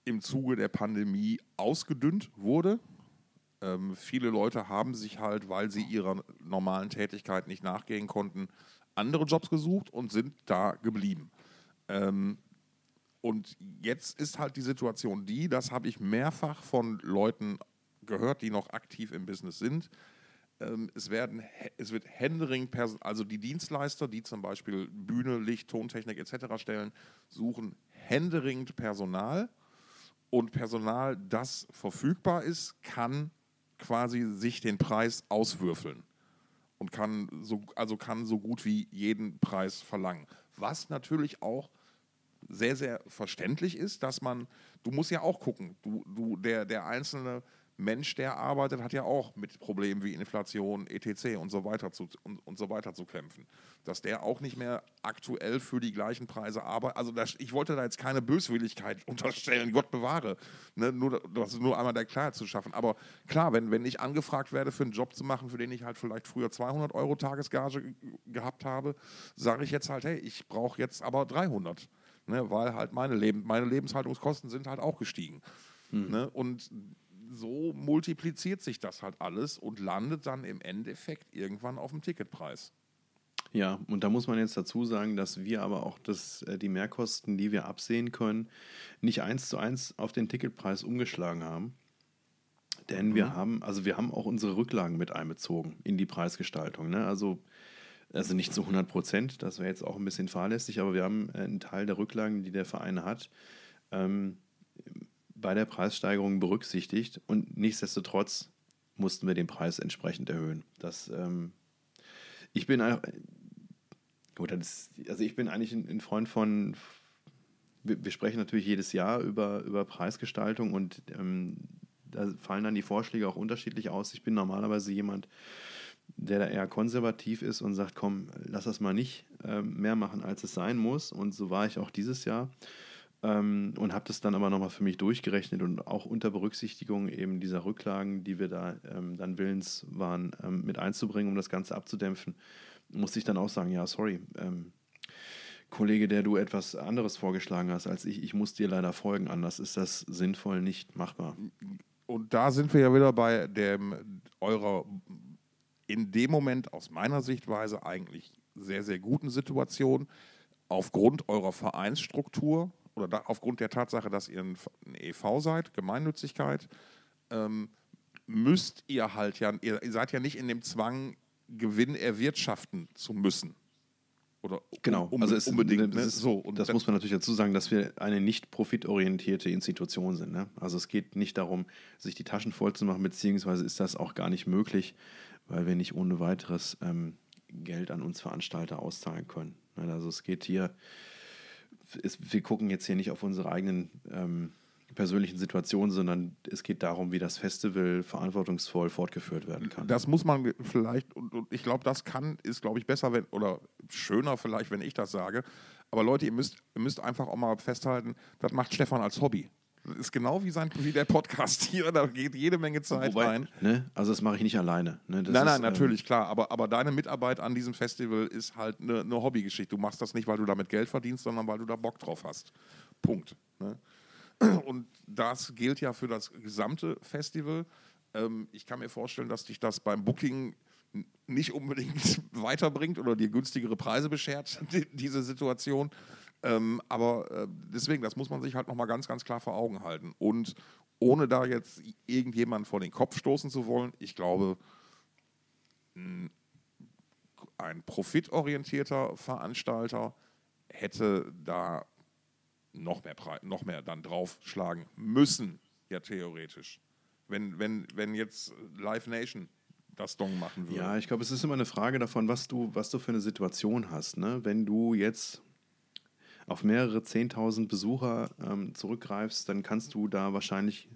im Zuge der Pandemie ausgedünnt wurde. Ähm, viele Leute haben sich halt, weil sie ihrer normalen Tätigkeit nicht nachgehen konnten, andere Jobs gesucht und sind da geblieben. Ähm, und jetzt ist halt die Situation die, das habe ich mehrfach von Leuten gehört, die noch aktiv im Business sind. Ähm, es, werden, es wird Händering, also die Dienstleister, die zum Beispiel Bühne, Licht, Tontechnik etc. stellen, suchen händeringend Personal. Und Personal, das verfügbar ist, kann quasi sich den Preis auswürfeln. und kann so, also kann so gut wie jeden Preis verlangen. Was natürlich auch sehr, sehr verständlich ist, dass man, du musst ja auch gucken, du, du, der, der einzelne Mensch, der arbeitet, hat ja auch mit Problemen wie Inflation, etc. und so weiter zu, und, und so weiter zu kämpfen. Dass der auch nicht mehr aktuell für die gleichen Preise arbeitet. Also das, ich wollte da jetzt keine Böswilligkeit unterstellen, Gott bewahre. Ne? Nur, das ist nur einmal der Klarheit zu schaffen. Aber klar, wenn, wenn ich angefragt werde, für einen Job zu machen, für den ich halt vielleicht früher 200 Euro Tagesgage gehabt habe, sage ich jetzt halt, hey, ich brauche jetzt aber 300. Ne? Weil halt meine, Leben, meine Lebenshaltungskosten sind halt auch gestiegen. Hm. Ne? Und so multipliziert sich das halt alles und landet dann im Endeffekt irgendwann auf dem Ticketpreis. Ja, und da muss man jetzt dazu sagen, dass wir aber auch das, äh, die Mehrkosten, die wir absehen können, nicht eins zu eins auf den Ticketpreis umgeschlagen haben. Denn mhm. wir haben, also wir haben auch unsere Rücklagen mit einbezogen in die Preisgestaltung. Ne? Also, also nicht zu 100 Prozent, das wäre jetzt auch ein bisschen fahrlässig, aber wir haben äh, einen Teil der Rücklagen, die der Verein hat, ähm, bei der Preissteigerung berücksichtigt und nichtsdestotrotz mussten wir den Preis entsprechend erhöhen. Das, ähm, ich bin gut, das, also ich bin eigentlich ein, ein Freund von, wir, wir, sprechen natürlich jedes Jahr über, über Preisgestaltung und ähm, da fallen dann die Vorschläge auch unterschiedlich aus. Ich bin normalerweise jemand, der da eher konservativ ist und sagt, komm, lass das mal nicht äh, mehr machen, als es sein muss. Und so war ich auch dieses Jahr. Ähm, und habe das dann aber nochmal für mich durchgerechnet und auch unter Berücksichtigung eben dieser Rücklagen, die wir da ähm, dann willens waren, ähm, mit einzubringen, um das Ganze abzudämpfen, musste ich dann auch sagen, ja, sorry, ähm, Kollege, der du etwas anderes vorgeschlagen hast als ich, ich muss dir leider folgen, anders ist das sinnvoll nicht machbar. Und da sind wir ja wieder bei dem eurer in dem Moment aus meiner Sichtweise eigentlich sehr, sehr guten Situation aufgrund eurer Vereinsstruktur oder da, aufgrund der Tatsache, dass ihr ein, ein EV seid, Gemeinnützigkeit, ähm, müsst ihr halt ja, ihr, seid ja nicht in dem Zwang, Gewinn erwirtschaften zu müssen. Oder genau, um, also es, unbedingt. Das, ne? ist, so, und das muss man natürlich dazu sagen, dass wir eine nicht profitorientierte Institution sind. Ne? Also es geht nicht darum, sich die Taschen voll zu machen, beziehungsweise ist das auch gar nicht möglich, weil wir nicht ohne weiteres ähm, Geld an uns Veranstalter auszahlen können. Ne? Also es geht hier ist, wir gucken jetzt hier nicht auf unsere eigenen ähm, persönlichen Situationen, sondern es geht darum, wie das Festival verantwortungsvoll fortgeführt werden kann. Das muss man vielleicht, und, und ich glaube, das kann, ist, glaube ich, besser, wenn, oder schöner vielleicht, wenn ich das sage. Aber Leute, ihr müsst, ihr müsst einfach auch mal festhalten, das macht Stefan als Hobby. Das ist genau wie, sein, wie der Podcast hier, da geht jede Menge Zeit Wobei, rein. Ne? Also das mache ich nicht alleine. Ne? nein, nein, ist, natürlich, ähm, klar. Aber, aber deine Mitarbeit an diesem Festival ist halt eine, eine Hobbygeschichte. Du machst das nicht, weil du damit Geld verdienst, sondern weil du da Bock drauf hast. Punkt. Ne? Und das gilt ja für das gesamte Festival. Ähm, ich kann mir vorstellen, dass dich das beim Booking nicht unbedingt weiterbringt oder dir günstigere Preise beschert, diese Situation. Ähm, aber äh, deswegen, das muss man sich halt nochmal ganz, ganz klar vor Augen halten. Und ohne da jetzt irgendjemanden vor den Kopf stoßen zu wollen, ich glaube, ein profitorientierter Veranstalter hätte da noch mehr, noch mehr dann draufschlagen müssen, ja theoretisch. Wenn, wenn, wenn jetzt Live Nation das Dong machen würde. Ja, ich glaube, es ist immer eine Frage davon, was du, was du für eine Situation hast. Ne? Wenn du jetzt auf mehrere 10.000 Besucher ähm, zurückgreifst, dann kannst du da wahrscheinlich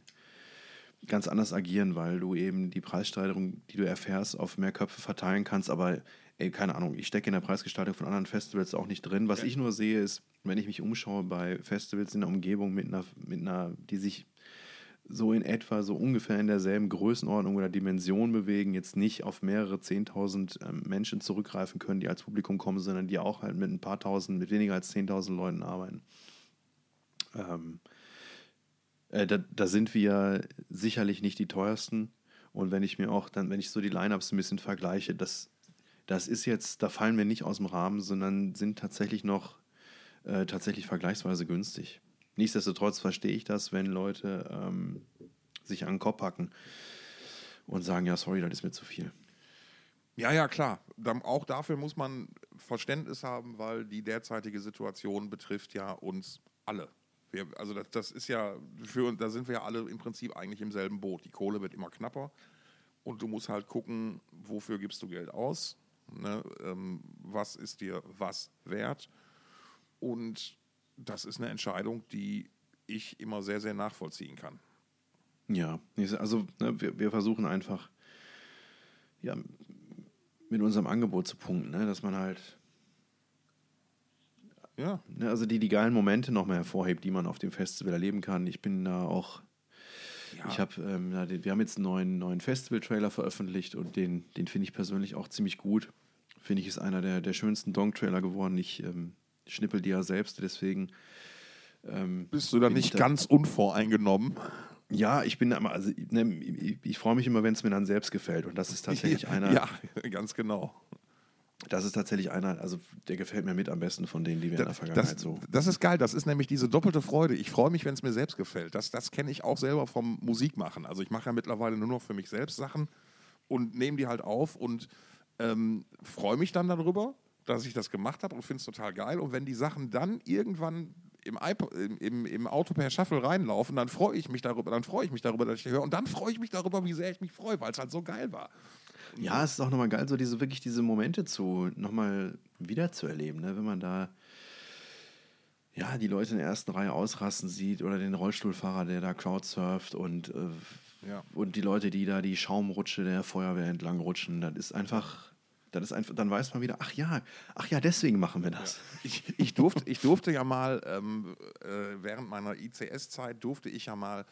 ganz anders agieren, weil du eben die Preissteigerung, die du erfährst, auf mehr Köpfe verteilen kannst. Aber ey, keine Ahnung, ich stecke in der Preisgestaltung von anderen Festivals auch nicht drin. Was ja. ich nur sehe, ist, wenn ich mich umschaue bei Festivals in der Umgebung mit einer, mit einer, die sich so in etwa, so ungefähr in derselben Größenordnung oder Dimension bewegen, jetzt nicht auf mehrere Zehntausend ähm, Menschen zurückgreifen können, die als Publikum kommen, sondern die auch halt mit ein paar Tausend, mit weniger als Zehntausend Leuten arbeiten. Ähm, äh, da, da, sind wir sicherlich nicht die teuersten. Und wenn ich mir auch dann, wenn ich so die Lineups ein bisschen vergleiche, das, das ist jetzt, da fallen wir nicht aus dem Rahmen, sondern sind tatsächlich noch äh, tatsächlich vergleichsweise günstig. Nichtsdestotrotz verstehe ich das, wenn Leute ähm, sich an den Kopf packen und sagen, ja, sorry, das ist mir zu viel. Ja, ja, klar. auch dafür muss man Verständnis haben, weil die derzeitige Situation betrifft ja uns alle. Wir, also das, das, ist ja für da sind wir ja alle im Prinzip eigentlich im selben Boot. Die Kohle wird immer knapper und du musst halt gucken, wofür gibst du Geld aus, ne? ähm, was ist dir was wert. Und das ist eine Entscheidung, die ich immer sehr, sehr nachvollziehen kann. Ja, also ne, wir, wir versuchen einfach ja, mit unserem Angebot zu punkten, ne? dass man halt ja. Ne, also die, die geilen Momente nochmal hervorhebt, die man auf dem Festival erleben kann. Ich bin da auch ja. Ich habe, ähm, wir haben jetzt einen neuen, neuen Festival-Trailer veröffentlicht und den, den finde ich persönlich auch ziemlich gut. Finde ich, ist einer der, der schönsten Dong-Trailer geworden. Ich ähm, schnippel die ja selbst, deswegen. Ähm, Bist du da nicht da, ganz unvoreingenommen? Ja, ich bin immer, also ne, ich, ich freue mich immer, wenn es mir dann selbst gefällt. Und das ist tatsächlich einer. Ja, ganz genau. Das ist tatsächlich einer, also der gefällt mir mit am besten von denen, die wir das, in der Vergangenheit das, so. Das ist geil, das ist nämlich diese doppelte Freude. Ich freue mich, wenn es mir selbst gefällt. Das, das kenne ich auch selber vom Musikmachen. Also ich mache ja mittlerweile nur noch für mich selbst Sachen und nehme die halt auf und ähm, freue mich dann darüber, dass ich das gemacht habe und finde es total geil. Und wenn die Sachen dann irgendwann im, iPod, im, im, Auto per Shuffle reinlaufen, dann freue ich mich darüber, dann freue ich mich darüber, dass ich höre. Und dann freue ich mich darüber, wie sehr ich mich freue, weil es halt so geil war. Ja, es ist auch nochmal geil, so diese wirklich diese Momente zu nochmal wiederzuerleben, ne? wenn man da ja, die Leute in der ersten Reihe ausrasten sieht oder den Rollstuhlfahrer, der da crowdsurft und, äh, ja. und die Leute, die da die Schaumrutsche der Feuerwehr entlang rutschen, das ist einfach, das ist einfach, dann weiß man wieder, ach ja, ach ja, deswegen machen wir das. Ja. Ich, ich, durfte, ich durfte ja mal, ähm, äh, während meiner ICS-Zeit durfte ich ja mal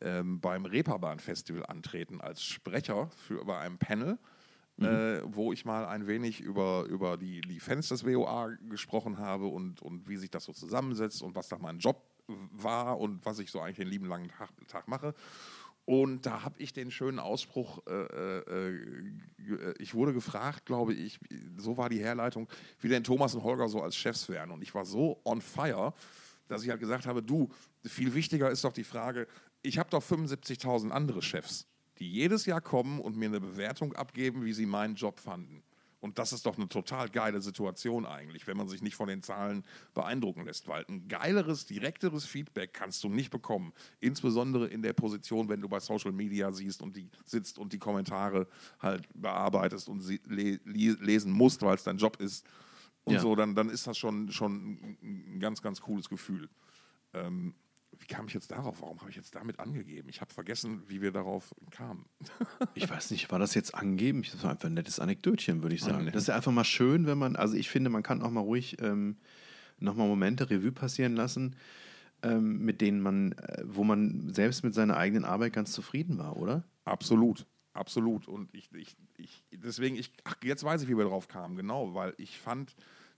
ähm, beim Reeperbahn-Festival antreten als Sprecher für, bei einem Panel. Mhm. Äh, wo ich mal ein wenig über, über die, die Fans des WOA gesprochen habe und, und wie sich das so zusammensetzt und was da mein Job war und was ich so eigentlich den lieben langen Tag, Tag mache. Und da habe ich den schönen Ausspruch, äh, äh, äh, ich wurde gefragt, glaube ich, so war die Herleitung, wie denn Thomas und Holger so als Chefs wären. Und ich war so on fire, dass ich halt gesagt habe, du, viel wichtiger ist doch die Frage, ich habe doch 75.000 andere Chefs, die jedes Jahr kommen und mir eine Bewertung abgeben, wie sie meinen Job fanden. Und das ist doch eine total geile Situation eigentlich, wenn man sich nicht von den Zahlen beeindrucken lässt, weil ein geileres, direkteres Feedback kannst du nicht bekommen. Insbesondere in der Position, wenn du bei Social Media siehst und die sitzt und die Kommentare halt bearbeitest und sie le lesen musst, weil es dein Job ist. Und ja. so, dann, dann ist das schon, schon ein ganz, ganz cooles Gefühl. Ähm, wie kam ich jetzt darauf? Warum habe ich jetzt damit angegeben? Ich habe vergessen, wie wir darauf kamen. ich weiß nicht, war das jetzt angeben? Das war einfach ein nettes Anekdötchen, würde ich sagen. Das ist ja einfach mal schön, wenn man, also ich finde, man kann auch mal ruhig ähm, nochmal Momente Revue passieren lassen, ähm, mit denen man, äh, wo man selbst mit seiner eigenen Arbeit ganz zufrieden war, oder? Absolut. Absolut. Und ich, ich, ich deswegen, ich, ach, jetzt weiß ich, wie wir drauf kamen, genau, weil ich fand,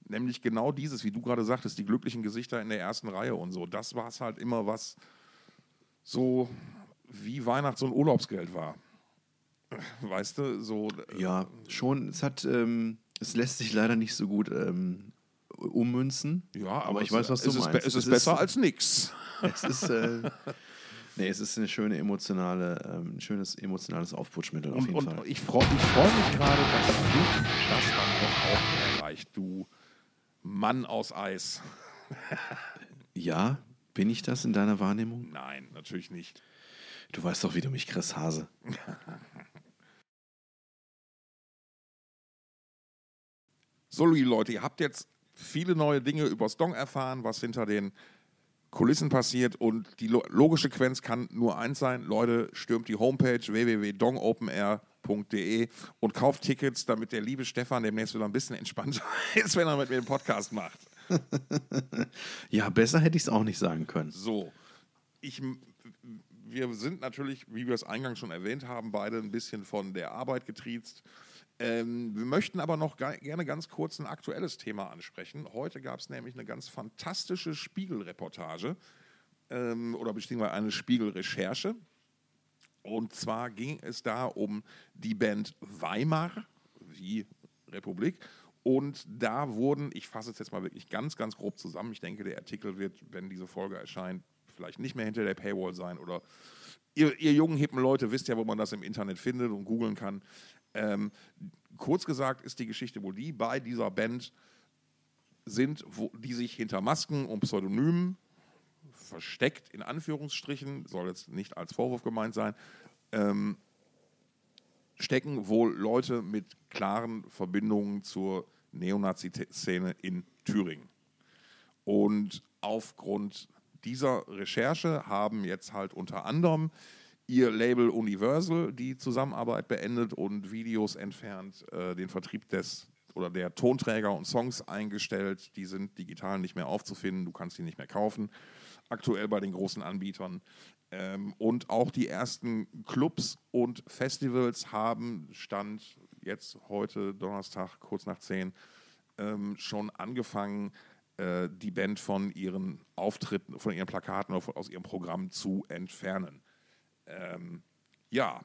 nämlich genau dieses, wie du gerade sagtest, die glücklichen Gesichter in der ersten Reihe und so. Das war es halt immer, was so wie Weihnachts- und Urlaubsgeld war. Weißt du, so. Äh, ja, schon. Es hat, ähm, es lässt sich leider nicht so gut ähm, ummünzen. Ja, aber, aber ich weiß, was du es meinst. Ist, es ist besser als nichts. Es ist. Äh, Nee, es ist eine schöne emotionale, ähm, ein schönes emotionales Aufputschmittel auf jeden und, Fall. Ich freue freu mich gerade, dass du das dann doch auch erreicht, du Mann aus Eis. ja, bin ich das in deiner Wahrnehmung? Nein, natürlich nicht. Du weißt doch, wie du mich Chris Hase. so, liebe Leute, ihr habt jetzt viele neue Dinge über Stong erfahren, was hinter den Kulissen passiert und die logische Quenz kann nur eins sein. Leute, stürmt die Homepage www.dongopenair.de und kauft Tickets, damit der liebe Stefan demnächst wieder ein bisschen entspannter ist, wenn er mit mir den Podcast macht. ja, besser hätte ich es auch nicht sagen können. So, ich, wir sind natürlich, wie wir es eingangs schon erwähnt haben, beide ein bisschen von der Arbeit getriezt. Ähm, wir möchten aber noch gerne ganz kurz ein aktuelles Thema ansprechen. Heute gab es nämlich eine ganz fantastische Spiegelreportage ähm, oder beziehungsweise eine Spiegelrecherche. Und zwar ging es da um die Band Weimar, wie Republik. Und da wurden, ich fasse es jetzt mal wirklich ganz, ganz grob zusammen. Ich denke, der Artikel wird, wenn diese Folge erscheint, vielleicht nicht mehr hinter der Paywall sein oder ihr, ihr jungen, hippen Leute wisst ja, wo man das im Internet findet und googeln kann. Ähm, kurz gesagt ist die Geschichte wohl die, bei dieser Band sind, wo, die sich hinter Masken und Pseudonymen versteckt, in Anführungsstrichen, soll jetzt nicht als Vorwurf gemeint sein, ähm, stecken wohl Leute mit klaren Verbindungen zur Neonazi-Szene in Thüringen. Und aufgrund dieser Recherche haben jetzt halt unter anderem ihr Label Universal die Zusammenarbeit beendet und Videos entfernt, äh, den Vertrieb des oder der Tonträger und Songs eingestellt. Die sind digital nicht mehr aufzufinden, du kannst sie nicht mehr kaufen. Aktuell bei den großen Anbietern. Ähm, und auch die ersten Clubs und Festivals haben Stand jetzt heute Donnerstag kurz nach 10 ähm, schon angefangen, äh, die Band von ihren Auftritten, von ihren Plakaten oder aus ihrem Programm zu entfernen. Ähm, ja,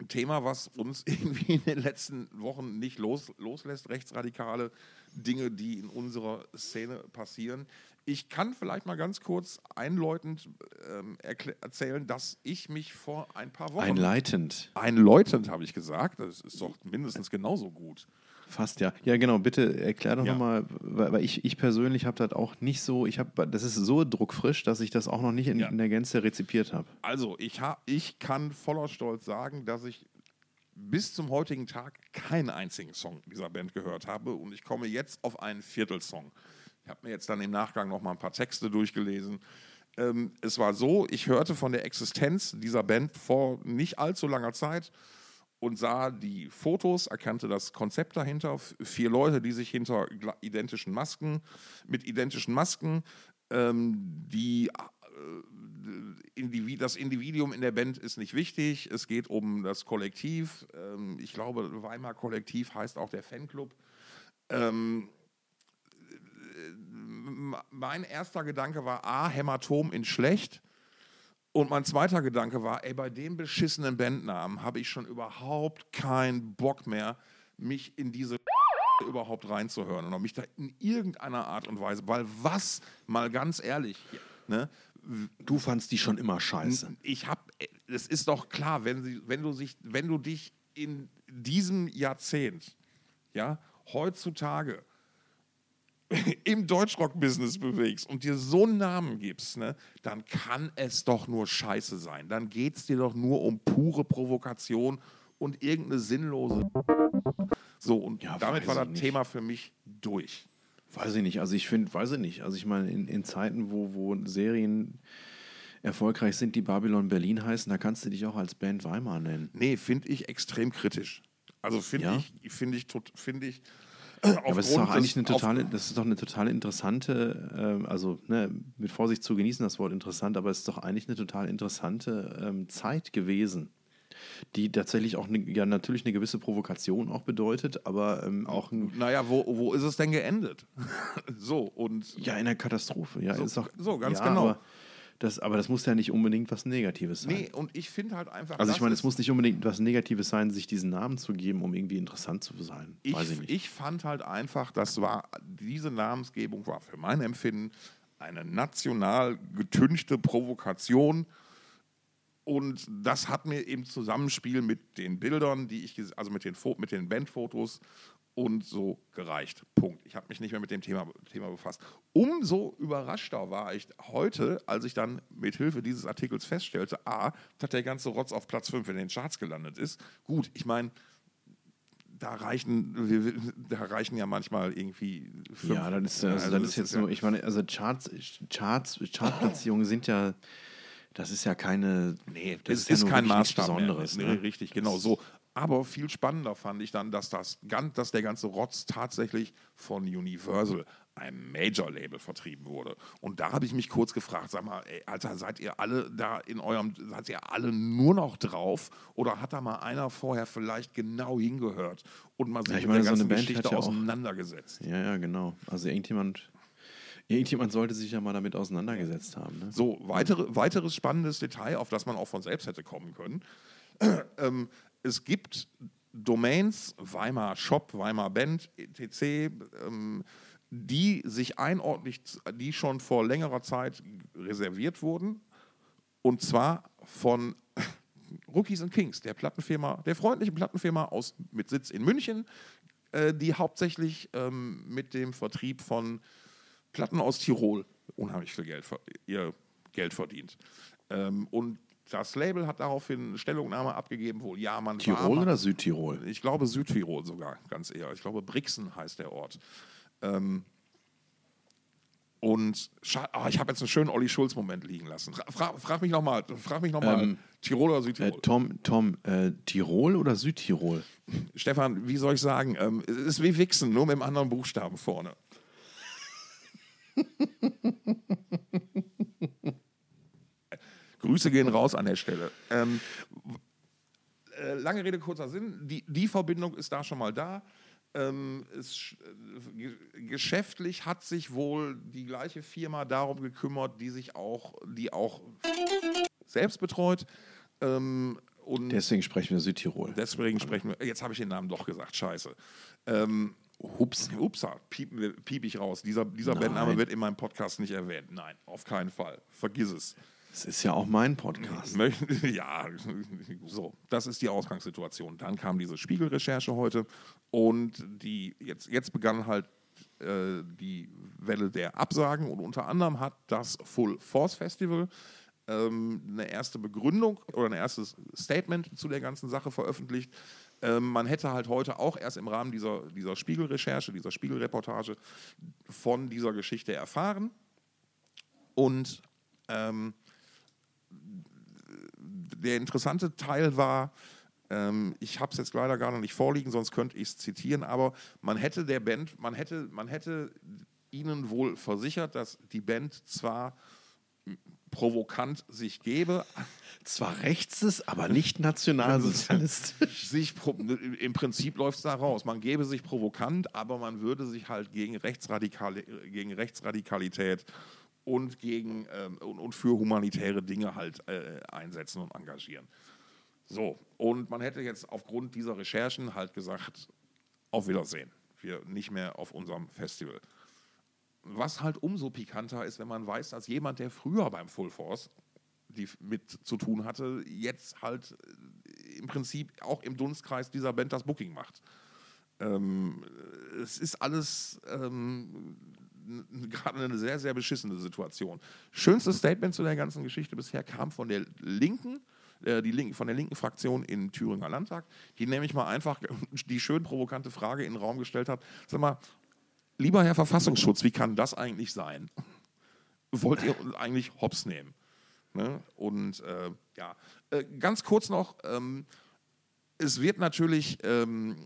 ein Thema, was uns irgendwie in den letzten Wochen nicht los, loslässt, rechtsradikale Dinge, die in unserer Szene passieren. Ich kann vielleicht mal ganz kurz einläutend ähm, erzählen, dass ich mich vor ein paar Wochen. Einleitend. Einläutend habe ich gesagt. Das ist doch mindestens genauso gut. Fast ja. Ja, genau. Bitte erklär doch ja. nochmal, weil ich, ich persönlich habe das auch nicht so, ich habe, das ist so druckfrisch, dass ich das auch noch nicht in, ja. in der Gänze rezipiert habe. Also, ich, hab, ich kann voller Stolz sagen, dass ich bis zum heutigen Tag keinen einzigen Song dieser Band gehört habe und ich komme jetzt auf einen Viertelsong. Ich habe mir jetzt dann im Nachgang noch mal ein paar Texte durchgelesen. Ähm, es war so, ich hörte von der Existenz dieser Band vor nicht allzu langer Zeit und sah die Fotos, erkannte das Konzept dahinter. Vier Leute, die sich hinter identischen Masken, mit identischen Masken, ähm, die äh, das Individuum in der Band ist nicht wichtig. Es geht um das Kollektiv. Ähm, ich glaube, Weimar Kollektiv heißt auch der Fanclub. Ähm, mein erster Gedanke war A, Hämatom in schlecht. Und mein zweiter Gedanke war, ey, bei dem beschissenen Bandnamen habe ich schon überhaupt keinen Bock mehr, mich in diese überhaupt reinzuhören oder mich da in irgendeiner Art und Weise, weil was, mal ganz ehrlich, ne, Du fandst die schon immer scheiße. Ich habe, es ist doch klar, wenn, sie, wenn, du sich, wenn du dich in diesem Jahrzehnt, ja, heutzutage im Deutschrock-Business bewegst und dir so einen Namen gibst, ne, dann kann es doch nur scheiße sein. Dann geht es dir doch nur um pure Provokation und irgendeine sinnlose. So, und ja, damit war das nicht. Thema für mich durch. Weiß ich nicht. Also ich finde, weiß ich nicht. Also ich meine, in, in Zeiten, wo, wo Serien erfolgreich sind, die Babylon Berlin heißen, da kannst du dich auch als Band Weimar nennen. Nee, finde ich extrem kritisch. Also finde ja? ich, finde ich, finde ich, ja, aber es ist doch eigentlich eine totale, das ist doch eine total interessante, äh, also ne, mit Vorsicht zu genießen das Wort interessant, aber es ist doch eigentlich eine total interessante ähm, Zeit gewesen, die tatsächlich auch ne, ja natürlich eine gewisse Provokation auch bedeutet, aber ähm, auch ein Naja, wo, wo ist es denn geendet? so und ja in der Katastrophe, ja so, ist doch so ganz ja, genau. Das, aber das muss ja nicht unbedingt was Negatives sein. Nee, und ich finde halt einfach. Also, ich meine, es muss nicht unbedingt was Negatives sein, sich diesen Namen zu geben, um irgendwie interessant zu sein. Ich, ich, ich fand halt einfach, das war, diese Namensgebung war für mein Empfinden eine national getünchte Provokation. Und das hat mir im Zusammenspiel mit den Bildern, die ich, also mit den, mit den Bandfotos und so gereicht. Punkt. Ich habe mich nicht mehr mit dem Thema, Thema befasst. Umso überraschter war ich heute, als ich dann mit Hilfe dieses Artikels feststellte, a, dass der ganze Rotz auf Platz 5 in den Charts gelandet ist. Gut, ich meine, da reichen, da reichen ja manchmal irgendwie fünf. Ja, dann ist, also, also dann ist jetzt nur, ich meine, also Charts, Charts, Chartplatzierungen sind ja das ist ja keine. Nee, das ist, ist ja kein Maßstab. Besonderes. Nee, ne? Richtig, genau so. Aber viel spannender fand ich dann, dass, das, dass der ganze Rotz tatsächlich von Universal, einem Major-Label, vertrieben wurde. Und da habe ich mich kurz gefragt, sag mal, ey, Alter, seid ihr alle da in eurem, seid ihr alle nur noch drauf? Oder hat da mal einer vorher vielleicht genau hingehört und mal sich ja, mit meine, der ganzen so Geschichte ja auseinandergesetzt? Ja, ja, genau. Also irgendjemand... Irgendjemand sollte sich ja mal damit auseinandergesetzt haben. Ne? So, weitere, weiteres spannendes Detail, auf das man auch von selbst hätte kommen können. ähm, es gibt Domains, Weimar Shop, Weimar Band, etc., ähm, die sich einordentlich, die schon vor längerer Zeit reserviert wurden. Und zwar von Rookies and Kings, der Plattenfirma, der freundlichen Plattenfirma aus, mit Sitz in München, äh, die hauptsächlich ähm, mit dem Vertrieb von Platten aus Tirol unheimlich viel Geld, ihr Geld verdient. Ähm, und das Label hat daraufhin eine Stellungnahme abgegeben, wohl ja, man Tirol war, oder Südtirol? Ich glaube Südtirol sogar, ganz eher. Ich glaube Brixen heißt der Ort. Ähm, und oh, ich habe jetzt einen schönen Olli Schulz-Moment liegen lassen. Frag, frag mich nochmal, frag mich nochmal, ähm, Tirol oder Südtirol? Äh, Tom, Tom äh, Tirol oder Südtirol? Stefan, wie soll ich sagen? Ähm, es ist wie Wichsen, nur mit einem anderen Buchstaben vorne. Grüße gehen raus an der Stelle. Ähm, äh, lange Rede, kurzer Sinn. Die, die Verbindung ist da schon mal da. Ähm, es, äh, geschäftlich hat sich wohl die gleiche Firma darum gekümmert, die sich auch, die auch selbst betreut. Ähm, und deswegen sprechen wir Südtirol. Deswegen sprechen wir. Jetzt habe ich den Namen doch gesagt. Scheiße. Ähm, Hups, Upsa, piep, piep ich raus. Dieser, dieser Bandname wird in meinem Podcast nicht erwähnt. Nein, auf keinen Fall. Vergiss es. Es ist ja auch mein Podcast. ja, so, das ist die Ausgangssituation. Dann kam diese Spiegelrecherche heute und die, jetzt, jetzt begann halt äh, die Welle der Absagen und unter anderem hat das Full Force Festival ähm, eine erste Begründung oder ein erstes Statement zu der ganzen Sache veröffentlicht. Ähm, man hätte halt heute auch erst im Rahmen dieser, dieser Spiegelrecherche, dieser Spiegelreportage von dieser Geschichte erfahren und ähm, der interessante Teil war, ähm, ich habe es jetzt leider gar noch nicht vorliegen, sonst könnte ich es zitieren, aber man hätte der Band, man hätte, man hätte ihnen wohl versichert, dass die Band zwar provokant sich gebe. Zwar rechts ist, aber nicht nationalsozialistisch. sich, Im Prinzip läuft es da raus. Man gebe sich provokant, aber man würde sich halt gegen, Rechtsradikal, gegen Rechtsradikalität und, gegen, ähm, und, und, für humanitäre Dinge halt äh, einsetzen und engagieren. So, und man hätte jetzt aufgrund dieser Recherchen halt gesagt, auf Wiedersehen. Wir nicht mehr auf unserem Festival. Was halt umso pikanter ist, wenn man weiß, dass jemand, der früher beim Full Force die mit zu tun hatte, jetzt halt äh, im Prinzip auch im Dunstkreis dieser Band das Booking macht. Ähm, es ist alles ähm, gerade eine sehr, sehr beschissene Situation. Schönstes Statement zu der ganzen Geschichte bisher kam von der Linken, äh, die Linken, von der linken Fraktion im Thüringer Landtag, die nämlich mal einfach die schön provokante Frage in den Raum gestellt hat: Sag mal, lieber Herr Verfassungsschutz, wie kann das eigentlich sein? Wollt ihr eigentlich hops nehmen? Ne? Und äh, ja, äh, ganz kurz noch: ähm, Es wird natürlich ähm,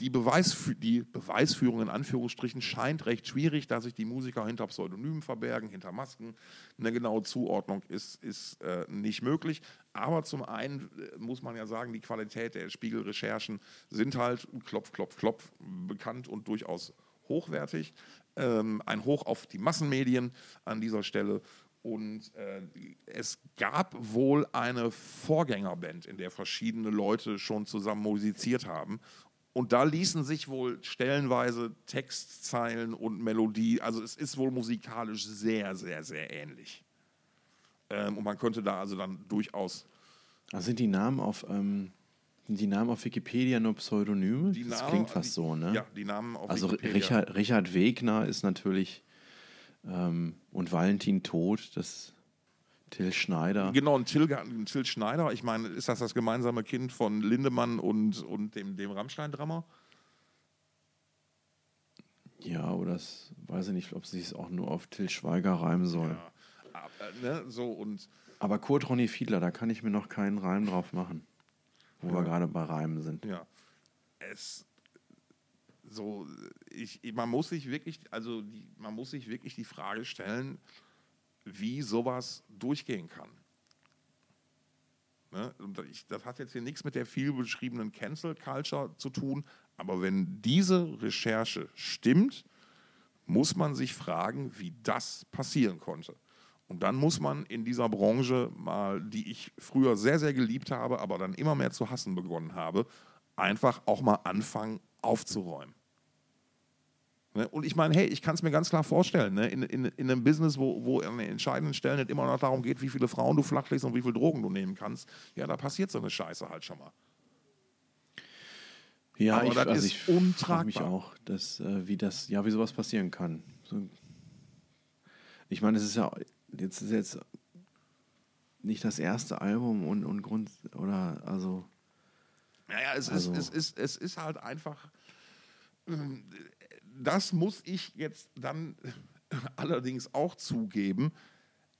die, Beweisfü die Beweisführung in Anführungsstrichen scheint recht schwierig, da sich die Musiker hinter Pseudonymen verbergen, hinter Masken. Eine genaue Zuordnung ist, ist äh, nicht möglich. Aber zum einen äh, muss man ja sagen, die Qualität der Spiegelrecherchen sind halt klopf, klopf, klopf bekannt und durchaus hochwertig. Ähm, ein Hoch auf die Massenmedien an dieser Stelle. Und äh, es gab wohl eine Vorgängerband, in der verschiedene Leute schon zusammen musiziert haben. Und da ließen sich wohl stellenweise Textzeilen und Melodie, also es ist wohl musikalisch sehr, sehr, sehr ähnlich. Ähm, und man könnte da also dann durchaus. Also sind die Namen auf, ähm, die Namen auf Wikipedia nur Pseudonyme? Die das Namen, klingt fast die, so, ne? Ja, die Namen auf also Wikipedia. Also Richard, Richard Wegner ist natürlich ähm, und Valentin Tod, das Till Schneider. Genau, ein Till, Till Schneider. Ich meine, ist das das gemeinsame Kind von Lindemann und, und dem, dem Rammstein-Drummer? Ja, oder das weiß ich nicht, ob es sich auch nur auf Till Schweiger reimen soll. Ja, aber, ne, so und aber Kurt Ronny Fiedler, da kann ich mir noch keinen Reim drauf machen. Wo ja. wir gerade bei Reimen sind. Ja. Es so, ich, man muss sich wirklich, also die, man muss sich wirklich die Frage stellen, wie sowas durchgehen kann. Ne? Das hat jetzt hier nichts mit der viel beschriebenen Cancel Culture zu tun, aber wenn diese Recherche stimmt, muss man sich fragen, wie das passieren konnte. Und dann muss man in dieser Branche mal, die ich früher sehr, sehr geliebt habe, aber dann immer mehr zu hassen begonnen habe, einfach auch mal anfangen aufzuräumen. Ne? Und ich meine, hey, ich kann es mir ganz klar vorstellen, ne? in, in, in einem Business, wo, wo an den entscheidenden Stellen nicht immer noch darum geht, wie viele Frauen du flachlegst und wie viel Drogen du nehmen kannst, ja, da passiert so eine Scheiße halt schon mal. Ja, Aber ich, das also ist ich untragbar. mich auch, dass, äh, wie das, ja, wie sowas passieren kann. So, ich meine, es ist ja, jetzt ist jetzt nicht das erste Album und, und Grund, oder, also. Naja, es, also. ist, es, ist, es ist halt einfach, ähm, das muss ich jetzt dann allerdings auch zugeben,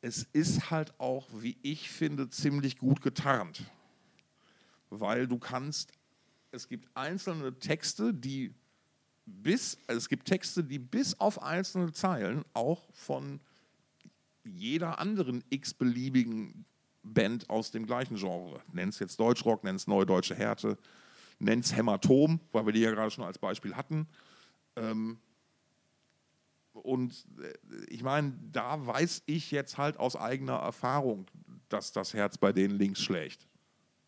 es ist halt auch, wie ich finde, ziemlich gut getarnt. Weil du kannst, es gibt einzelne Texte, die bis, es gibt Texte, die bis auf einzelne Zeilen auch von jeder anderen x-beliebigen Band aus dem gleichen Genre, nenn es jetzt Deutschrock, nenn es Neue Deutsche Härte, nenn es Hämatom, weil wir die ja gerade schon als Beispiel hatten. Ähm, und äh, ich meine, da weiß ich jetzt halt aus eigener Erfahrung, dass das Herz bei denen links schlägt.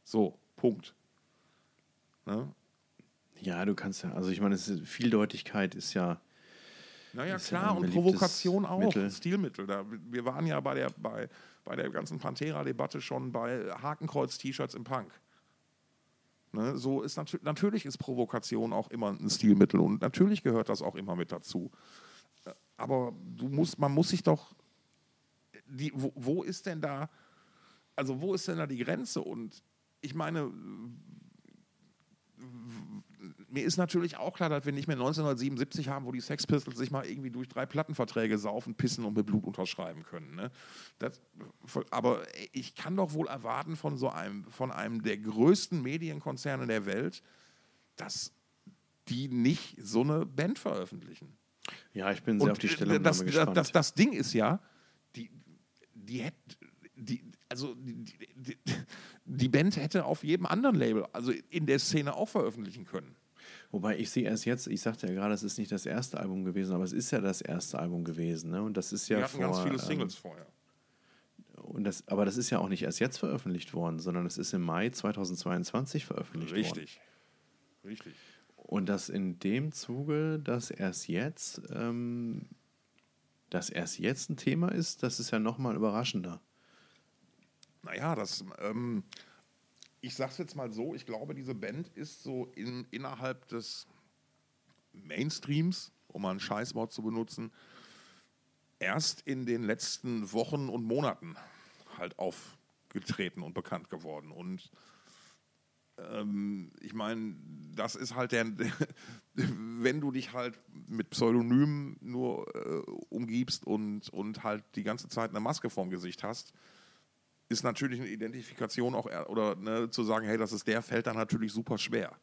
So, Punkt. Ne? Ja, du kannst ja, also ich meine, Vieldeutigkeit ist ja. Naja, ist klar, ja und Provokation auch, Mittel. Stilmittel. Da, wir waren ja bei der, bei, bei der ganzen Pantera-Debatte schon bei Hakenkreuz-T-Shirts im Punk. Ne, so ist nat natürlich ist Provokation auch immer ein Stilmittel und natürlich gehört das auch immer mit dazu. Aber du musst, man muss sich doch, die, wo, wo ist denn da, also wo ist denn da die Grenze? Und ich meine, mir ist natürlich auch klar, dass wir nicht mehr 1977 haben, wo die Sex Pistols sich mal irgendwie durch drei Plattenverträge saufen, pissen und mit Blut unterschreiben können. Ne? Das, aber ich kann doch wohl erwarten von so einem, von einem der größten Medienkonzerne der Welt, dass die nicht so eine Band veröffentlichen. Ja, ich bin sehr und auf die Stellungnahme das, gespannt. Das, das, Ding ist ja, die, die hätte, die, also die, die, die Band hätte auf jedem anderen Label, also in der Szene auch veröffentlichen können. Wobei ich sehe erst jetzt, ich sagte ja gerade, es ist nicht das erste Album gewesen, aber es ist ja das erste Album gewesen. Ne? Und das ist ja. Wir hatten vor, ganz viele Singles ähm, vorher. Und das, aber das ist ja auch nicht erst jetzt veröffentlicht worden, sondern es ist im Mai 2022 veröffentlicht Richtig. worden. Richtig. Richtig. Und dass in dem Zuge, dass erst jetzt, ähm, dass erst jetzt ein Thema ist, das ist ja nochmal überraschender. Naja, das, ähm, ich sag's jetzt mal so, ich glaube, diese Band ist so in, innerhalb des Mainstreams, um mal ein Scheißwort zu benutzen, erst in den letzten Wochen und Monaten halt aufgetreten und bekannt geworden. Und ähm, ich meine, das ist halt der, wenn du dich halt mit Pseudonymen nur äh, umgibst und, und halt die ganze Zeit eine Maske vorm Gesicht hast, ist natürlich eine Identifikation auch, oder ne, zu sagen, hey, das ist der, fällt dann natürlich super schwer.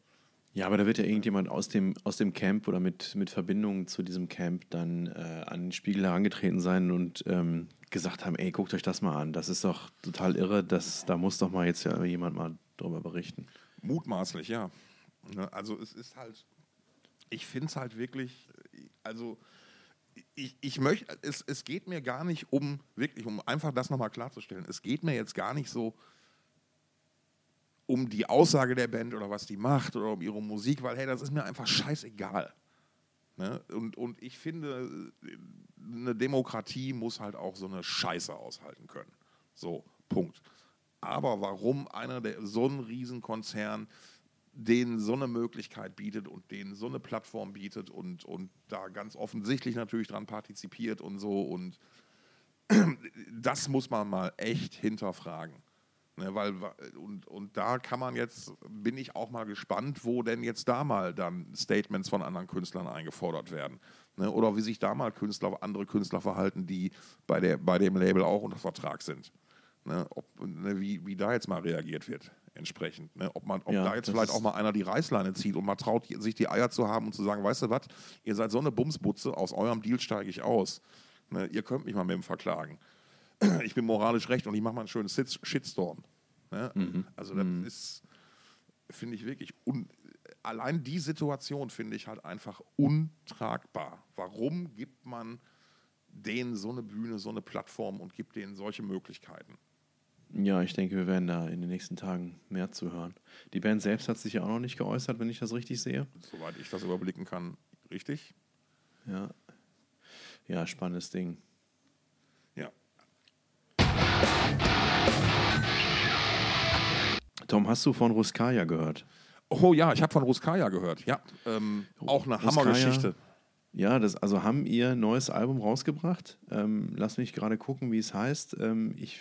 Ja, aber da wird ja irgendjemand aus dem, aus dem Camp oder mit, mit Verbindungen zu diesem Camp dann äh, an den Spiegel herangetreten sein und ähm, gesagt haben, ey, guckt euch das mal an, das ist doch total irre, das, da muss doch mal jetzt ja jemand mal drüber berichten. Mutmaßlich, ja. Ne, also es ist halt, ich finde es halt wirklich, also ich, ich möchte, es, es geht mir gar nicht um, wirklich, um einfach das nochmal klarzustellen, es geht mir jetzt gar nicht so um die Aussage der Band oder was die macht oder um ihre Musik, weil hey, das ist mir einfach scheißegal. Ne? Und, und ich finde, eine Demokratie muss halt auch so eine Scheiße aushalten können. So, Punkt. Aber warum einer der so ein Riesenkonzern denen so eine Möglichkeit bietet und denen so eine Plattform bietet und, und da ganz offensichtlich natürlich dran partizipiert und so. Und das muss man mal echt hinterfragen. Ne, weil, und, und da kann man jetzt, bin ich auch mal gespannt, wo denn jetzt da mal dann Statements von anderen Künstlern eingefordert werden. Ne, oder wie sich da mal Künstler, andere Künstler verhalten, die bei, der, bei dem Label auch unter Vertrag sind. Ne, ob, ne, wie, wie da jetzt mal reagiert wird entsprechend. Ne? Ob, man, ob ja, da jetzt vielleicht auch mal einer die Reißleine zieht und mal traut, sich die Eier zu haben und zu sagen, weißt du was, ihr seid so eine Bumsbutze, aus eurem Deal steige ich aus. Ne? Ihr könnt mich mal mit dem verklagen. Ich bin moralisch recht und ich mache mal einen schönen Shitstorm. Ne? Mhm. Also das mhm. ist, finde ich wirklich, un allein die Situation finde ich halt einfach untragbar. Warum gibt man denen so eine Bühne, so eine Plattform und gibt denen solche Möglichkeiten? Ja, ich denke, wir werden da in den nächsten Tagen mehr zu hören. Die Band selbst hat sich ja auch noch nicht geäußert, wenn ich das richtig sehe. Soweit ich das überblicken kann, richtig? Ja. Ja, spannendes Ding. Ja. Tom, hast du von Ruskaya gehört? Oh ja, ich habe von Ruskaya gehört. Ja, ähm, auch eine Hammergeschichte. Ja, das, also haben ihr neues Album rausgebracht. Ähm, lass mich gerade gucken, wie es heißt. Ähm, ich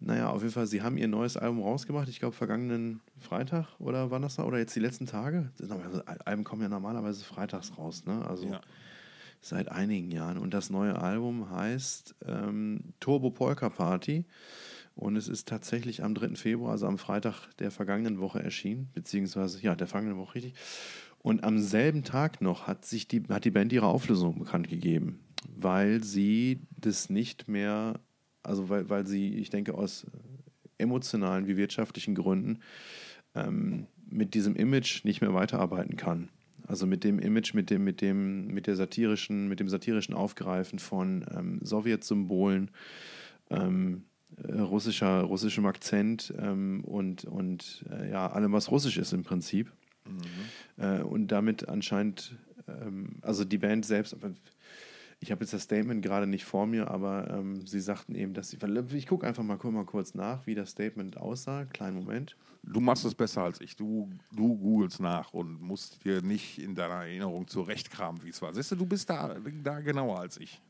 naja, auf jeden Fall, sie haben ihr neues Album rausgebracht, ich glaube vergangenen Freitag oder wann das war, oder jetzt die letzten Tage. Also, Alben kommen ja normalerweise freitags raus, ne? Also ja. seit einigen Jahren. Und das neue Album heißt ähm, Turbo Polka Party. Und es ist tatsächlich am 3. Februar, also am Freitag der vergangenen Woche erschienen, beziehungsweise, ja, der vergangenen Woche richtig. Und am selben Tag noch hat, sich die, hat die Band ihre Auflösung bekannt gegeben, weil sie das nicht mehr, also weil, weil sie, ich denke, aus emotionalen wie wirtschaftlichen Gründen ähm, mit diesem Image nicht mehr weiterarbeiten kann. Also mit dem Image, mit dem, mit dem, mit der satirischen, mit dem satirischen Aufgreifen von ähm, Sowjetsymbolen, ähm, äh, russischer, russischem Akzent ähm, und, und äh, ja, allem, was russisch ist im Prinzip. Mhm. Äh, und damit anscheinend, ähm, also die Band selbst, ich habe jetzt das Statement gerade nicht vor mir, aber ähm, sie sagten eben, dass sie, ich gucke einfach mal, mal kurz nach, wie das Statement aussah. Kleinen Moment. Du machst es besser als ich. Du, du googelst nach und musst dir nicht in deiner Erinnerung zurechtkramen, wie es war. Siehst du, du bist da, da genauer als ich.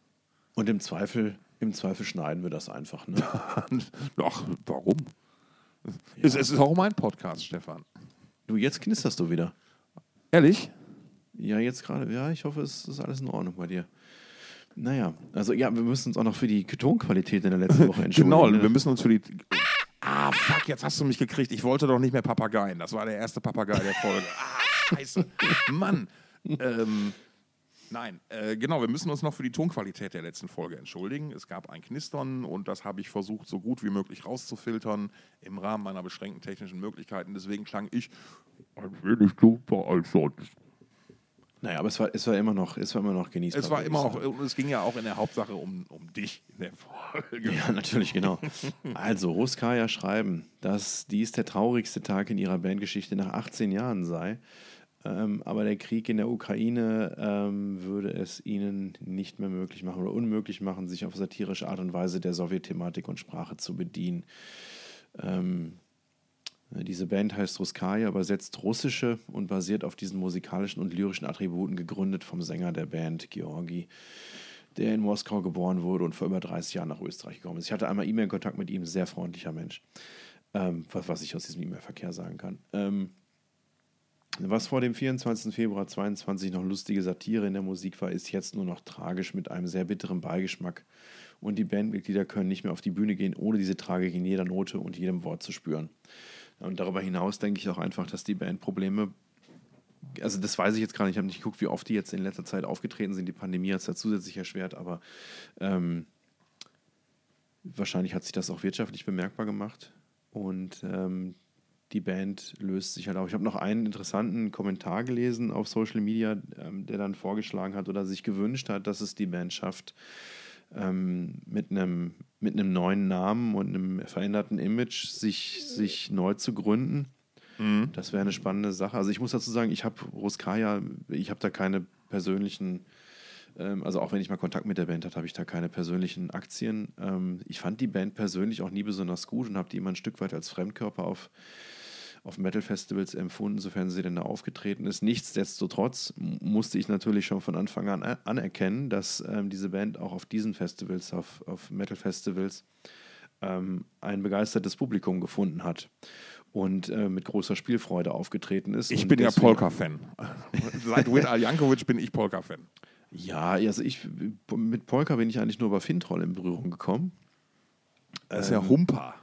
Und im Zweifel im Zweifel schneiden wir das einfach. Ne? Ach, warum? Ja. Es, es, ist auch mein Podcast, Stefan. Du, jetzt knisterst du wieder. Ehrlich? Ja, jetzt gerade. Ja, ich hoffe, es ist alles in Ordnung bei dir. Naja, also ja, wir müssen uns auch noch für die Tonqualität in der letzten Woche entschuldigen. genau, ne? wir müssen uns für die. Ah, fuck, jetzt hast du mich gekriegt. Ich wollte doch nicht mehr Papageien. Das war der erste Papagei der Folge. Ah, scheiße. Mann. Ähm, Nein, äh, genau, wir müssen uns noch für die Tonqualität der letzten Folge entschuldigen. Es gab ein Knistern und das habe ich versucht, so gut wie möglich rauszufiltern im Rahmen meiner beschränkten technischen Möglichkeiten. Deswegen klang ich ein wenig dunkler als sonst. Naja, aber es war, es war immer noch, es war immer noch genießbar. Es war immer und es ging ja auch in der Hauptsache um, um dich in der Folge. Ja, natürlich, genau. Also, Ruskaya schreiben, dass dies der traurigste Tag in ihrer Bandgeschichte nach 18 Jahren sei. Ähm, aber der Krieg in der Ukraine ähm, würde es ihnen nicht mehr möglich machen oder unmöglich machen, sich auf satirische Art und Weise der Sowjetthematik und Sprache zu bedienen. Ähm, diese Band heißt Ruskaya, übersetzt russische und basiert auf diesen musikalischen und lyrischen Attributen, gegründet vom Sänger der Band, Georgi, der in Moskau geboren wurde und vor über 30 Jahren nach Österreich gekommen ist. Ich hatte einmal E-Mail-Kontakt mit ihm, sehr freundlicher Mensch, ähm, was, was, ich aus diesem E-Mail-Verkehr sagen kann. Ähm, was vor dem 24. Februar 22 noch lustige Satire in der Musik war, ist jetzt nur noch tragisch mit einem sehr bitteren Beigeschmack. Und die Bandmitglieder können nicht mehr auf die Bühne gehen, ohne diese Tragik in jeder Note und jedem Wort zu spüren. Und darüber hinaus denke ich auch einfach, dass die Band Probleme, also das weiß ich jetzt gar nicht, ich habe nicht geguckt, wie oft die jetzt in letzter Zeit aufgetreten sind. Die Pandemie hat es da zusätzlich erschwert, aber ähm, wahrscheinlich hat sich das auch wirtschaftlich bemerkbar gemacht. Und ähm, die Band löst sich halt auch. Ich habe noch einen interessanten Kommentar gelesen auf Social Media, ähm, der dann vorgeschlagen hat oder sich gewünscht hat, dass es die Band schafft, ähm, mit, einem, mit einem neuen Namen und einem veränderten Image sich, sich neu zu gründen. Mhm. Das wäre eine spannende Sache. Also ich muss dazu sagen, ich habe Ruskaya, ich habe da keine persönlichen ähm, also auch wenn ich mal Kontakt mit der Band hatte, habe ich da keine persönlichen Aktien. Ähm, ich fand die Band persönlich auch nie besonders gut und habe die immer ein Stück weit als Fremdkörper auf auf Metal-Festivals empfunden, sofern sie denn da aufgetreten ist. Nichtsdestotrotz musste ich natürlich schon von Anfang an anerkennen, dass ähm, diese Band auch auf diesen Festivals, auf, auf Metal-Festivals, ähm, ein begeistertes Publikum gefunden hat und äh, mit großer Spielfreude aufgetreten ist. Ich bin ja Polka-Fan. Seit Wit Jankovic bin ich Polka-Fan. Ja, also ich mit Polka bin ich eigentlich nur bei Fintroll in Berührung gekommen. Das ist ja Humpa.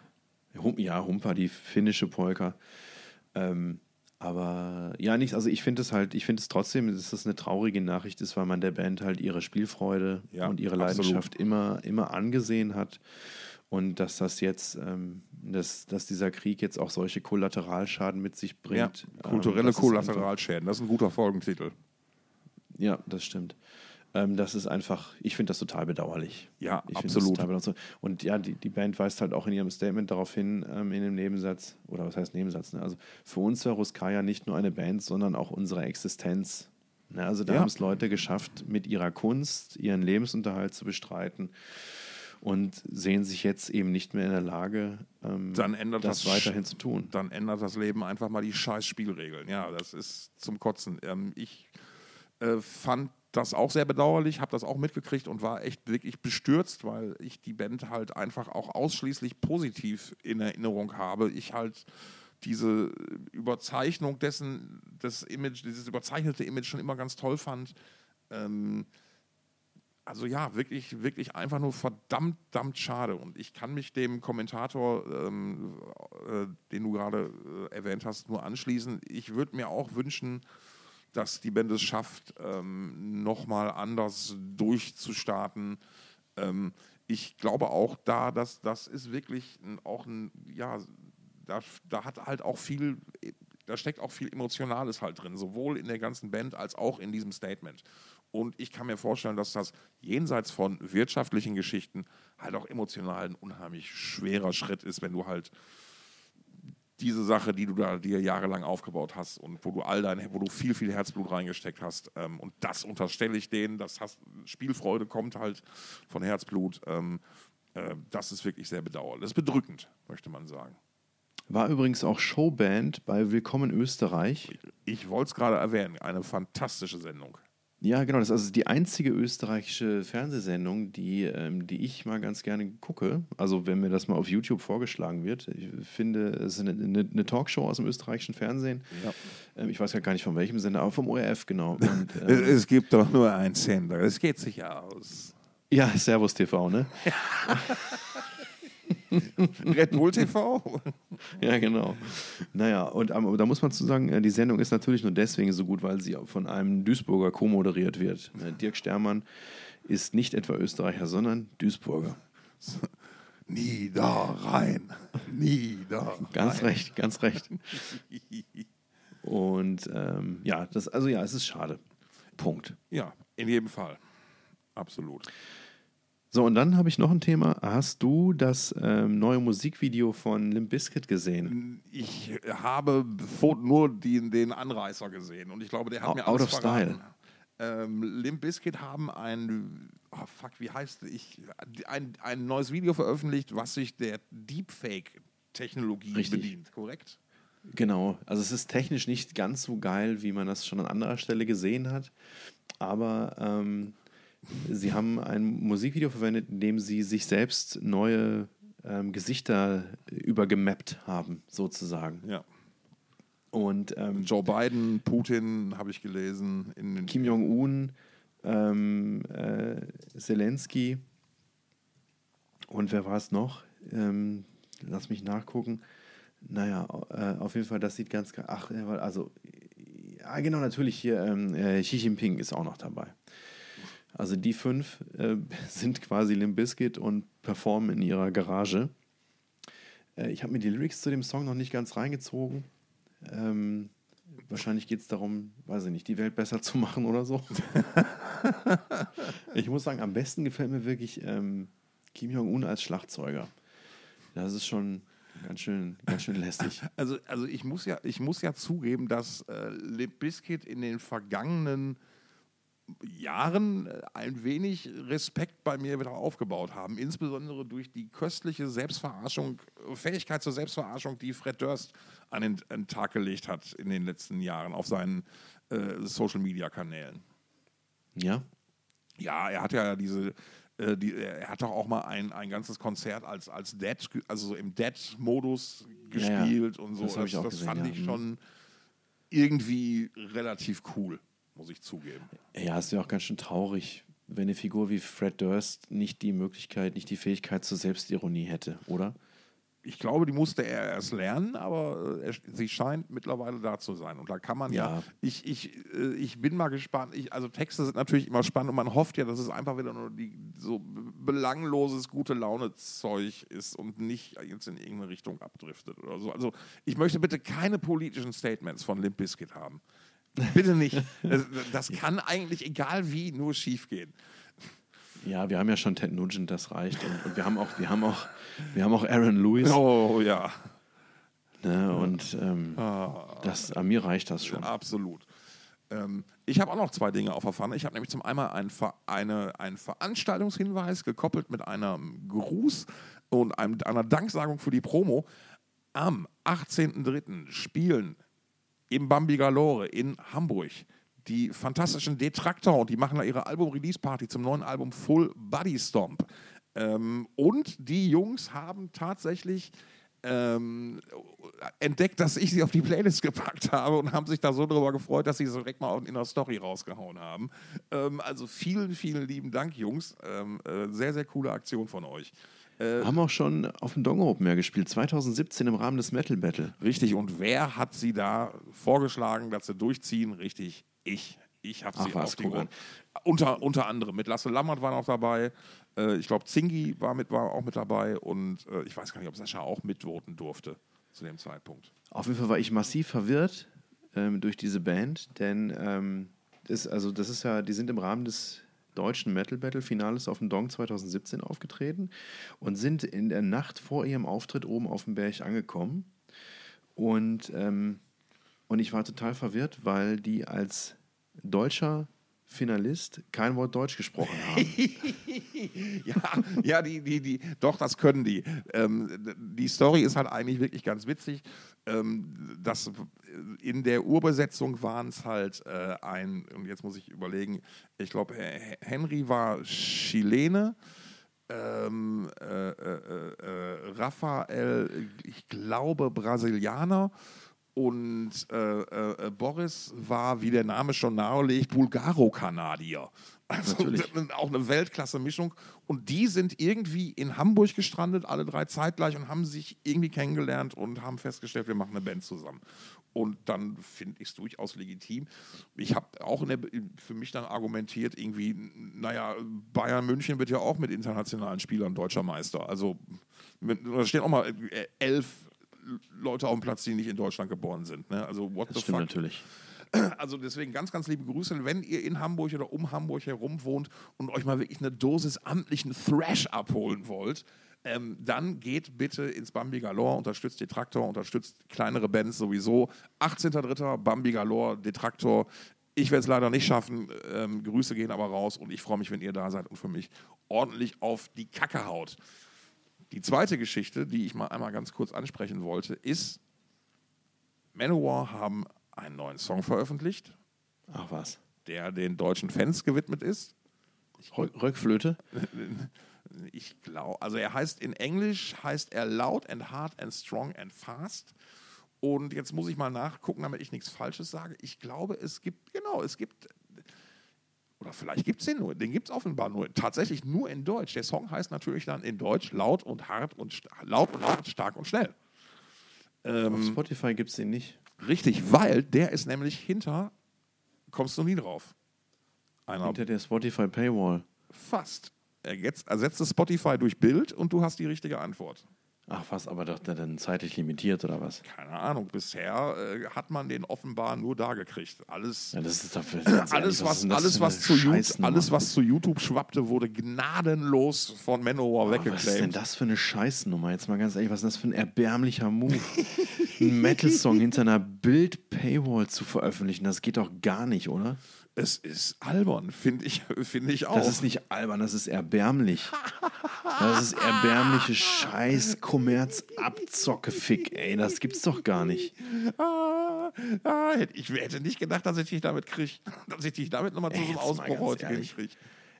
Ja, Humpa, die finnische Polka. Ähm, aber ja, nichts. Also ich finde es halt, ich finde es trotzdem, dass das eine traurige Nachricht ist, weil man der Band halt ihre Spielfreude ja, und ihre Leidenschaft immer, immer angesehen hat. Und dass das jetzt, ähm, dass, dass dieser Krieg jetzt auch solche Kollateralschaden mit sich bringt. Ja, kulturelle ähm, Kollateralschäden, das ist ein guter Folgentitel. Ja, das stimmt. Ähm, das ist einfach, ich finde das total bedauerlich. Ja, ich absolut. Bedauerlich. Und ja, die, die Band weist halt auch in ihrem Statement darauf hin, ähm, in dem Nebensatz, oder was heißt Nebensatz? Ne? Also für uns war Ruskaya nicht nur eine Band, sondern auch unsere Existenz. Ne? Also da ja. haben es Leute geschafft, mit ihrer Kunst ihren Lebensunterhalt zu bestreiten und sehen sich jetzt eben nicht mehr in der Lage, ähm, das, das, weiterhin zu tun. Dann ändert das Leben einfach mal die scheiß Spielregeln. Ja, das ist zum Kotzen. Ähm, ich äh, fand das auch sehr bedauerlich, habe das auch mitgekriegt und war echt wirklich bestürzt, weil ich die Band halt einfach auch ausschließlich positiv in Erinnerung habe. Ich halt diese Überzeichnung dessen, das Image, dieses überzeichnete Image schon immer ganz toll fand. Ähm, also ja, wirklich, wirklich einfach nur verdammt, verdammt schade. Und ich kann mich dem Kommentator, ähm, äh, den du gerade äh, erwähnt hast, nur anschließen. Ich würde mir auch wünschen, dass die Band es schafft, ähm, nochmal anders durchzustarten. Ähm, ich glaube auch da, dass das ist wirklich auch ein, ja, da, da hat halt auch viel, da steckt auch viel Emotionales halt drin, sowohl in der ganzen Band als auch in diesem Statement. Und ich kann mir vorstellen, dass das jenseits von wirtschaftlichen Geschichten halt auch emotional ein unheimlich schwerer Schritt ist, wenn du halt diese Sache, die du da dir jahrelang aufgebaut hast und wo du all dein, wo du viel, viel Herzblut reingesteckt hast. Ähm, und das unterstelle ich denen, das hast, Spielfreude kommt halt von Herzblut. Ähm, äh, das ist wirklich sehr bedauerlich. Das ist bedrückend, möchte man sagen. War übrigens auch Showband bei Willkommen Österreich. Ich, ich wollte es gerade erwähnen, eine fantastische Sendung. Ja, genau. Das ist also die einzige österreichische Fernsehsendung, die, ähm, die ich mal ganz gerne gucke. Also, wenn mir das mal auf YouTube vorgeschlagen wird. Ich finde, es ist eine, eine, eine Talkshow aus dem österreichischen Fernsehen. Ja. Ähm, ich weiß gar nicht von welchem Sender, aber vom ORF, genau. Und, ähm, es gibt doch nur einen Sender. Es geht sich aus. Ja, Servus TV, ne? Red Bull TV? ja, genau. Naja, und um, da muss man zu sagen, äh, die Sendung ist natürlich nur deswegen so gut, weil sie von einem Duisburger co-moderiert wird. Äh, Dirk Stermann ist nicht etwa Österreicher, sondern Duisburger. Niederrhein. Niederrhein. Ganz recht, ganz recht. Und ähm, ja, das, also ja, es ist schade. Punkt. Ja, in jedem Fall. Absolut. So, und dann habe ich noch ein Thema. Hast du das ähm, neue Musikvideo von Limp Bizkit gesehen? Ich habe nur die, den Anreißer gesehen und ich glaube, der hat out, mir alles Out of verraten. Style. Ähm, Limp Bizkit haben ein, oh fuck, wie heißt ich, ein, ein neues Video veröffentlicht, was sich der Deepfake-Technologie bedient, korrekt? Genau, also es ist technisch nicht ganz so geil, wie man das schon an anderer Stelle gesehen hat, aber ähm, Sie haben ein Musikvideo verwendet, in dem Sie sich selbst neue ähm, Gesichter übergemappt haben, sozusagen. Ja. Und ähm, Joe Biden, Putin habe ich gelesen. Kim Jong-un, ähm, äh, Zelensky und wer war es noch? Ähm, lass mich nachgucken. Naja, äh, auf jeden Fall, das sieht ganz. Ach, also, ja, genau, natürlich hier. Ähm, äh, Xi Jinping ist auch noch dabei. Also die fünf äh, sind quasi Limp Bizkit und performen in ihrer Garage. Äh, ich habe mir die Lyrics zu dem Song noch nicht ganz reingezogen. Ähm, wahrscheinlich geht es darum, weiß ich nicht, die Welt besser zu machen oder so. ich muss sagen, am besten gefällt mir wirklich ähm, Kim Jong-un als Schlagzeuger. Das ist schon ganz schön, ganz schön lästig. Also, also ich, muss ja, ich muss ja zugeben, dass äh, Limp Bizkit in den vergangenen Jahren äh, ein wenig Respekt bei mir wieder aufgebaut haben, insbesondere durch die köstliche Selbstverarschung, Fähigkeit zur Selbstverarschung, die Fred Durst an den, an den Tag gelegt hat in den letzten Jahren auf seinen äh, Social-Media-Kanälen. Ja? Ja, er hat ja diese, äh, die, er hat doch auch mal ein, ein ganzes Konzert als, als Dead, also so im Dead-Modus gespielt ja, ja. und so. Das, das, das fand ja. ich mhm. schon irgendwie relativ cool muss ich zugeben. Ja, ist ja auch ganz schön traurig, wenn eine Figur wie Fred Durst nicht die Möglichkeit, nicht die Fähigkeit zur Selbstironie hätte, oder? Ich glaube, die musste er erst lernen, aber äh, er, sie scheint mittlerweile da zu sein. Und da kann man ja, ja ich, ich, äh, ich bin mal gespannt. Ich, also Texte sind natürlich immer spannend und man hofft ja, dass es einfach wieder nur die, so belangloses, gute Laune-Zeug ist und nicht jetzt in irgendeine Richtung abdriftet oder so. Also ich möchte bitte keine politischen Statements von Limp Bizkit haben. Bitte nicht. Das, das kann eigentlich, egal wie, nur schief gehen. Ja, wir haben ja schon Ted Nugent, das reicht. Und, und, wir haben auch, wir haben auch, wir haben auch Aaron Lewis. Oh ja. Ne, und ähm, ah. das, an mir reicht das schon. Absolut. Ähm, ich habe auch noch zwei Dinge auf der Pfanne. Ich habe nämlich zum einen einen, eine, einen Veranstaltungshinweis gekoppelt mit einem Gruß und einem, einer Danksagung für die Promo. Am 18.03. spielen im Bambi Galore in Hamburg die fantastischen Detraktor und die machen da ihre Album-Release-Party zum neuen Album Full Body Stomp. Ähm, und die Jungs haben tatsächlich ähm, entdeckt, dass ich sie auf die Playlist gepackt habe und haben sich da so darüber gefreut, dass sie so direkt mal in der Story rausgehauen haben. Ähm, also vielen, vielen lieben Dank, Jungs. Ähm, äh, sehr, sehr coole Aktion von euch. Äh, haben auch schon auf dem Dong Open Air gespielt, 2017 im Rahmen des Metal Battle. Richtig, und wer hat sie da vorgeschlagen, dass sie durchziehen? Richtig, ich. Ich habe sie auf die. Unter, unter anderem mit Lasse Lammert war noch dabei. Äh, ich glaube, Zingi war, mit, war auch mit dabei. Und äh, ich weiß gar nicht, ob Sascha auch mitvoten durfte zu dem Zeitpunkt. Auf jeden Fall war ich massiv verwirrt ähm, durch diese Band, denn ähm, ist, also das ist ja, die sind im Rahmen des deutschen Metal Battle Finales auf dem Dong 2017 aufgetreten und sind in der Nacht vor ihrem Auftritt oben auf dem Berg angekommen. Und, ähm, und ich war total verwirrt, weil die als deutscher Finalist kein Wort Deutsch gesprochen haben. ja, ja die, die, die, doch, das können die. Ähm, die Story ist halt eigentlich wirklich ganz witzig. Ähm, das, in der Urbesetzung waren es halt äh, ein, und jetzt muss ich überlegen, ich glaube, Henry war Chilene. Ähm, äh, äh, äh, Raphael, ich glaube, Brasilianer und äh, äh, Boris war, wie der Name schon nahelegt, Bulgaro-Kanadier. Also auch eine Weltklasse-Mischung. Und die sind irgendwie in Hamburg gestrandet, alle drei zeitgleich, und haben sich irgendwie kennengelernt und haben festgestellt, wir machen eine Band zusammen. Und dann finde ich es durchaus legitim. Ich habe auch der, für mich dann argumentiert, irgendwie, naja, Bayern München wird ja auch mit internationalen Spielern deutscher Meister. Also da stehen auch mal äh, elf Leute auf dem Platz, die nicht in Deutschland geboren sind. Ne? Also what das the stimmt fuck? natürlich. Also deswegen ganz, ganz liebe Grüße, wenn ihr in Hamburg oder um Hamburg herum wohnt und euch mal wirklich eine Dosis amtlichen Thrash abholen wollt, ähm, dann geht bitte ins Bambi Galore, unterstützt Detraktor, unterstützt kleinere Bands sowieso. 18.03. Bambi Galore, Detraktor. Ich werde es leider nicht schaffen. Ähm, Grüße gehen aber raus und ich freue mich, wenn ihr da seid und für mich ordentlich auf die Kacke haut. Die zweite Geschichte, die ich mal einmal ganz kurz ansprechen wollte, ist, Manowar haben einen neuen Song veröffentlicht. Ach was. Der den deutschen Fans gewidmet ist. Rückflöte? Ich glaube, also er heißt in Englisch heißt er Loud and Hard and Strong and Fast. Und jetzt muss ich mal nachgucken, damit ich nichts Falsches sage. Ich glaube, es gibt, genau, es gibt oder vielleicht gibt es den nur. Den gibt es offenbar nur. Tatsächlich nur in Deutsch. Der Song heißt natürlich dann in Deutsch laut und hart und laut und hart, stark und schnell. Ähm, Auf Spotify gibt es den nicht. Richtig, weil der ist nämlich hinter, kommst du nie drauf. Einer hinter der Spotify Paywall. Fast. Er ersetzt das Spotify durch Bild und du hast die richtige Antwort. Ach was, aber doch dann zeitlich limitiert oder was? Keine Ahnung. Bisher äh, hat man den offenbar nur da gekriegt. Alles, ja, das ist dafür, alles, was, alles, was zu YouTube, alles, was zu YouTube schwappte, wurde gnadenlos von Manowar oh, weggeclaimt. Was ist denn das für eine Scheißnummer? Jetzt mal ganz ehrlich, was ist das für ein erbärmlicher Move? ein Metal-Song hinter einer Bild-Paywall zu veröffentlichen, das geht doch gar nicht, oder? Es ist albern, finde ich, find ich auch. Das ist nicht albern, das ist erbärmlich. Das ist erbärmliche Scheiß, Kommerz, Abzocke, Fick, ey, das gibt's doch gar nicht. Ah, ah, ich hätte nicht gedacht, dass ich dich damit kriege, dass ich dich damit nochmal zu so einem Ausbruch heute kriege.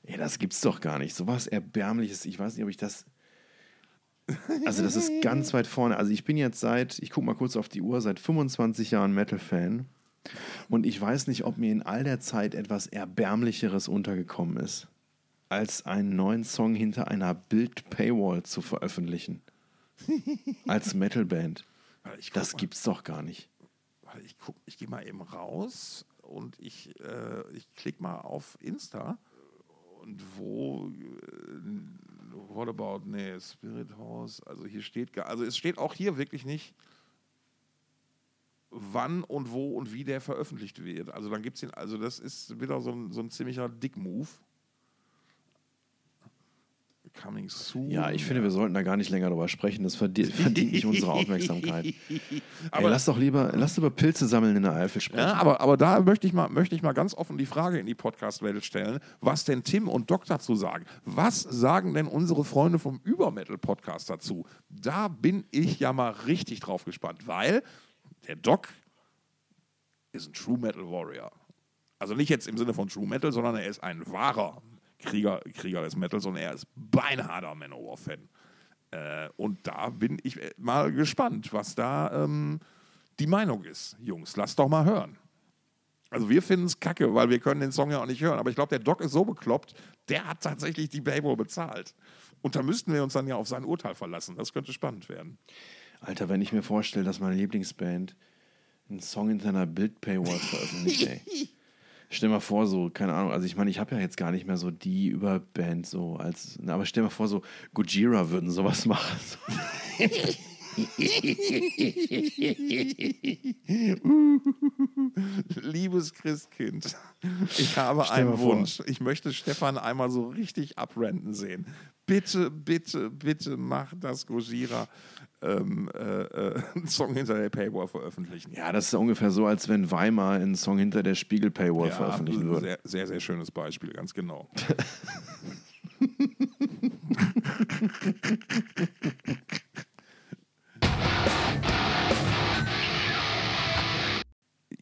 Ey, das gibt's doch gar nicht. So was Erbärmliches, ich weiß nicht, ob ich das. Also, das ist ganz weit vorne. Also, ich bin jetzt seit, ich gucke mal kurz auf die Uhr, seit 25 Jahren Metal-Fan. Und ich weiß nicht, ob mir in all der Zeit etwas Erbärmlicheres untergekommen ist, als einen neuen Song hinter einer Bild-Paywall zu veröffentlichen. als Metalband. Das mal, gibt's doch gar nicht. Ich, ich gehe mal eben raus und ich, äh, ich klicke mal auf Insta. Und wo, äh, what about, nee, Spirit House, also hier steht, also es steht auch hier wirklich nicht, wann und wo und wie der veröffentlicht wird. Also dann gibt es den, also das ist wieder so ein, so ein ziemlicher Dick-Move. Coming soon. Ja, ich finde, wir sollten da gar nicht länger drüber sprechen. Das verdient, verdient nicht unsere Aufmerksamkeit. aber Ey, lass doch lieber, lass über Pilze sammeln in der Eifel sprechen. Ja, aber, aber da möchte ich, mal, möchte ich mal ganz offen die Frage in die Podcast-Welt stellen, was denn Tim und Doc dazu sagen. Was sagen denn unsere Freunde vom Übermetal-Podcast dazu? Da bin ich ja mal richtig drauf gespannt, weil der Doc ist ein True Metal Warrior. Also nicht jetzt im Sinne von True Metal, sondern er ist ein wahrer Krieger, Krieger des Metals und er ist beinharder Manowar-Fan. Äh, und da bin ich mal gespannt, was da ähm, die Meinung ist. Jungs, lasst doch mal hören. Also wir finden es kacke, weil wir können den Song ja auch nicht hören. Aber ich glaube, der Doc ist so bekloppt, der hat tatsächlich die Paywall bezahlt. Und da müssten wir uns dann ja auf sein Urteil verlassen. Das könnte spannend werden. Alter, wenn ich mir vorstelle, dass meine Lieblingsband einen Song in seiner Bild-Paywall veröffentlicht, ey. Stell mal vor, so, keine Ahnung, also ich meine, ich habe ja jetzt gar nicht mehr so die Überband so als, na, aber stell mal vor, so Gojira würden sowas machen. Liebes Christkind, ich habe einen Wunsch. Ich möchte Stefan einmal so richtig abrenten sehen. Bitte, bitte, bitte mach das Gojira ähm, äh, äh, einen Song hinter der Paywall veröffentlichen. Ja, das ist ungefähr so, als wenn Weimar einen Song hinter der Spiegel Paywall ja, veröffentlichen würde. Sehr, sehr, sehr schönes Beispiel, ganz genau.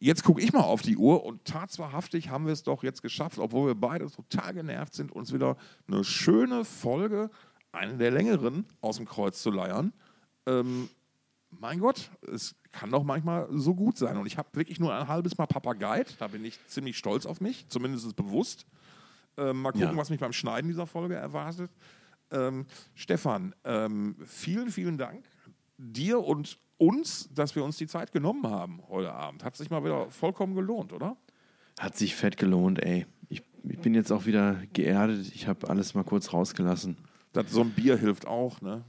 Jetzt gucke ich mal auf die Uhr und tatsächlich haben wir es doch jetzt geschafft, obwohl wir beide total genervt sind, uns wieder eine schöne Folge, eine der längeren, aus dem Kreuz zu leiern. Ähm, mein Gott, es kann doch manchmal so gut sein. Und ich habe wirklich nur ein halbes Mal Papagei. Da bin ich ziemlich stolz auf mich, zumindest bewusst. Ähm, mal gucken, ja. was mich beim Schneiden dieser Folge erwartet. Ähm, Stefan, ähm, vielen, vielen Dank dir und uns, dass wir uns die Zeit genommen haben heute Abend. Hat sich mal wieder vollkommen gelohnt, oder? Hat sich fett gelohnt, ey. Ich, ich bin jetzt auch wieder geerdet. Ich habe alles mal kurz rausgelassen. Das, so ein Bier hilft auch, ne?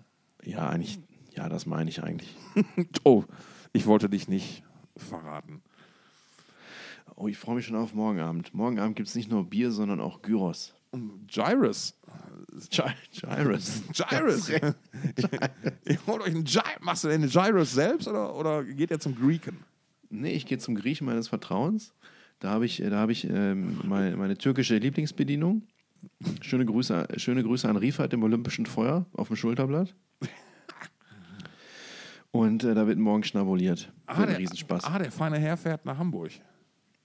Ja, eigentlich ja, das meine ich eigentlich. oh, ich wollte dich nicht verraten. Oh, ich freue mich schon auf morgen Abend. Morgen Abend gibt es nicht nur Bier, sondern auch Gyros. Gyrus. Gy Gyrus. Gyrus. ich hol euch einen Gy Machst du denn einen Gyrus selbst oder, oder geht er zum Griechen? Nee, ich gehe zum Griechen meines Vertrauens. Da habe ich, da hab ich ähm, meine, meine, türkische Lieblingsbedienung. Schöne Grüße, schöne Grüße an Rifat im Olympischen Feuer auf dem Schulterblatt. Und äh, da wird morgen schnabuliert. Ah, der, Riesenspaß. Ah, der feine Herr fährt nach Hamburg.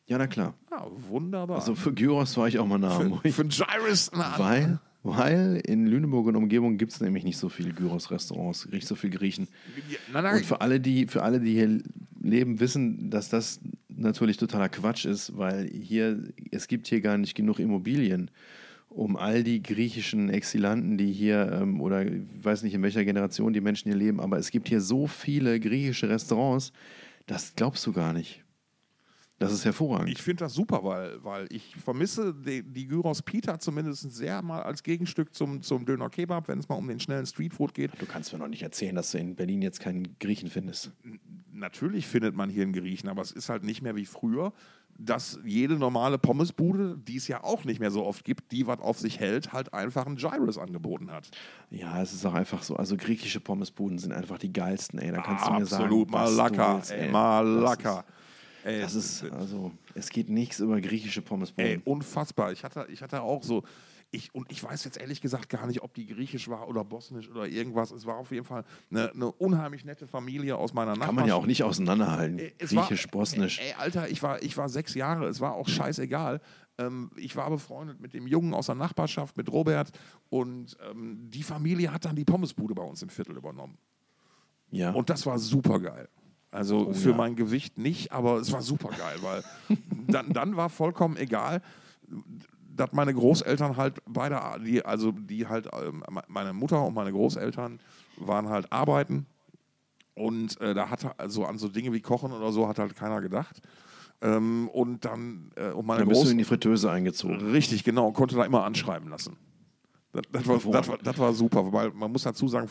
Ja, na klar. Ah, wunderbar. Also für Gyros war ich auch mal nach für, Hamburg. Für Gyrus weil, weil in Lüneburg und Umgebung gibt es nämlich nicht so viele Gyros-Restaurants, nicht so viele Griechen. Ja, und für alle, die, für alle, die hier leben, wissen, dass das natürlich totaler Quatsch ist, weil hier, es gibt hier gar nicht genug Immobilien um all die griechischen Exilanten, die hier, ähm, oder ich weiß nicht, in welcher Generation die Menschen hier leben, aber es gibt hier so viele griechische Restaurants, das glaubst du gar nicht. Das ist hervorragend. Ich finde das super, weil, weil ich vermisse die, die Gyros Pita zumindest sehr mal als Gegenstück zum, zum Döner Kebab, wenn es mal um den schnellen Streetfood geht. Du kannst mir noch nicht erzählen, dass du in Berlin jetzt keinen Griechen findest. Natürlich findet man hier einen Griechen, aber es ist halt nicht mehr wie früher dass jede normale Pommesbude, die es ja auch nicht mehr so oft gibt, die was auf sich hält, halt einfach einen Gyros angeboten hat. Ja, es ist auch einfach so. Also griechische Pommesbuden sind einfach die geilsten, ey. Da kannst ah, du mir absolut, sagen, Malaka, willst, ey. Malaka. Ey, das ist, also, es geht nichts über griechische Pommesbuden. Ey, unfassbar. Ich hatte, ich hatte auch so, ich, und ich weiß jetzt ehrlich gesagt gar nicht, ob die griechisch war oder bosnisch oder irgendwas. Es war auf jeden Fall eine, eine unheimlich nette Familie aus meiner Nachbarschaft. Kann man ja auch nicht auseinanderhalten. Äh, griechisch, war, bosnisch. Ey, ey, Alter, ich war, ich war sechs Jahre, es war auch scheißegal. Ähm, ich war befreundet mit dem Jungen aus der Nachbarschaft, mit Robert. Und ähm, die Familie hat dann die Pommesbude bei uns im Viertel übernommen. Ja. Und das war super geil. Also oh, für ja. mein Gewicht nicht, aber es war super geil, weil dann, dann war vollkommen egal dass meine Großeltern halt beide, die, also die halt, ähm, meine Mutter und meine Großeltern waren halt arbeiten und äh, da hat also an so Dinge wie Kochen oder so hat halt keiner gedacht. Ähm, und dann äh, und meine dann bist du in die Fritteuse eingezogen. Richtig, genau, und konnte da immer anschreiben lassen. Das, das, war, das, war, das, war, super, weil man muss dazu sagen,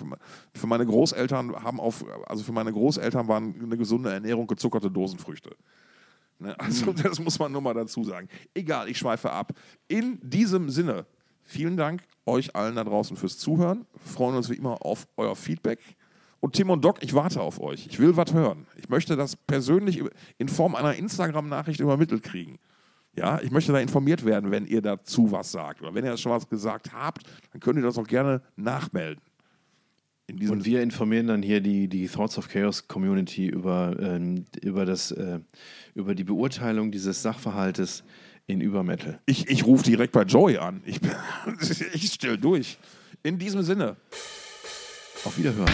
für meine Großeltern haben auf, also für meine Großeltern waren eine gesunde Ernährung gezuckerte Dosenfrüchte. Ne? Also mhm. das muss man nur mal dazu sagen. Egal, ich schweife ab. In diesem Sinne, vielen Dank euch allen da draußen fürs Zuhören. Wir freuen uns wie immer auf euer Feedback. Und Tim und Doc, ich warte auf euch. Ich will was hören. Ich möchte das persönlich in Form einer Instagram-Nachricht übermittelt kriegen. Ja, ich möchte da informiert werden, wenn ihr dazu was sagt. Oder wenn ihr schon was gesagt habt, dann könnt ihr das auch gerne nachmelden. Und wir informieren dann hier die, die Thoughts of Chaos Community über, ähm, über, das, äh, über die Beurteilung dieses Sachverhaltes In Übermetal. Ich, ich rufe direkt bei Joey an. Ich, ich stelle durch. In diesem Sinne. Auf Wiederhören.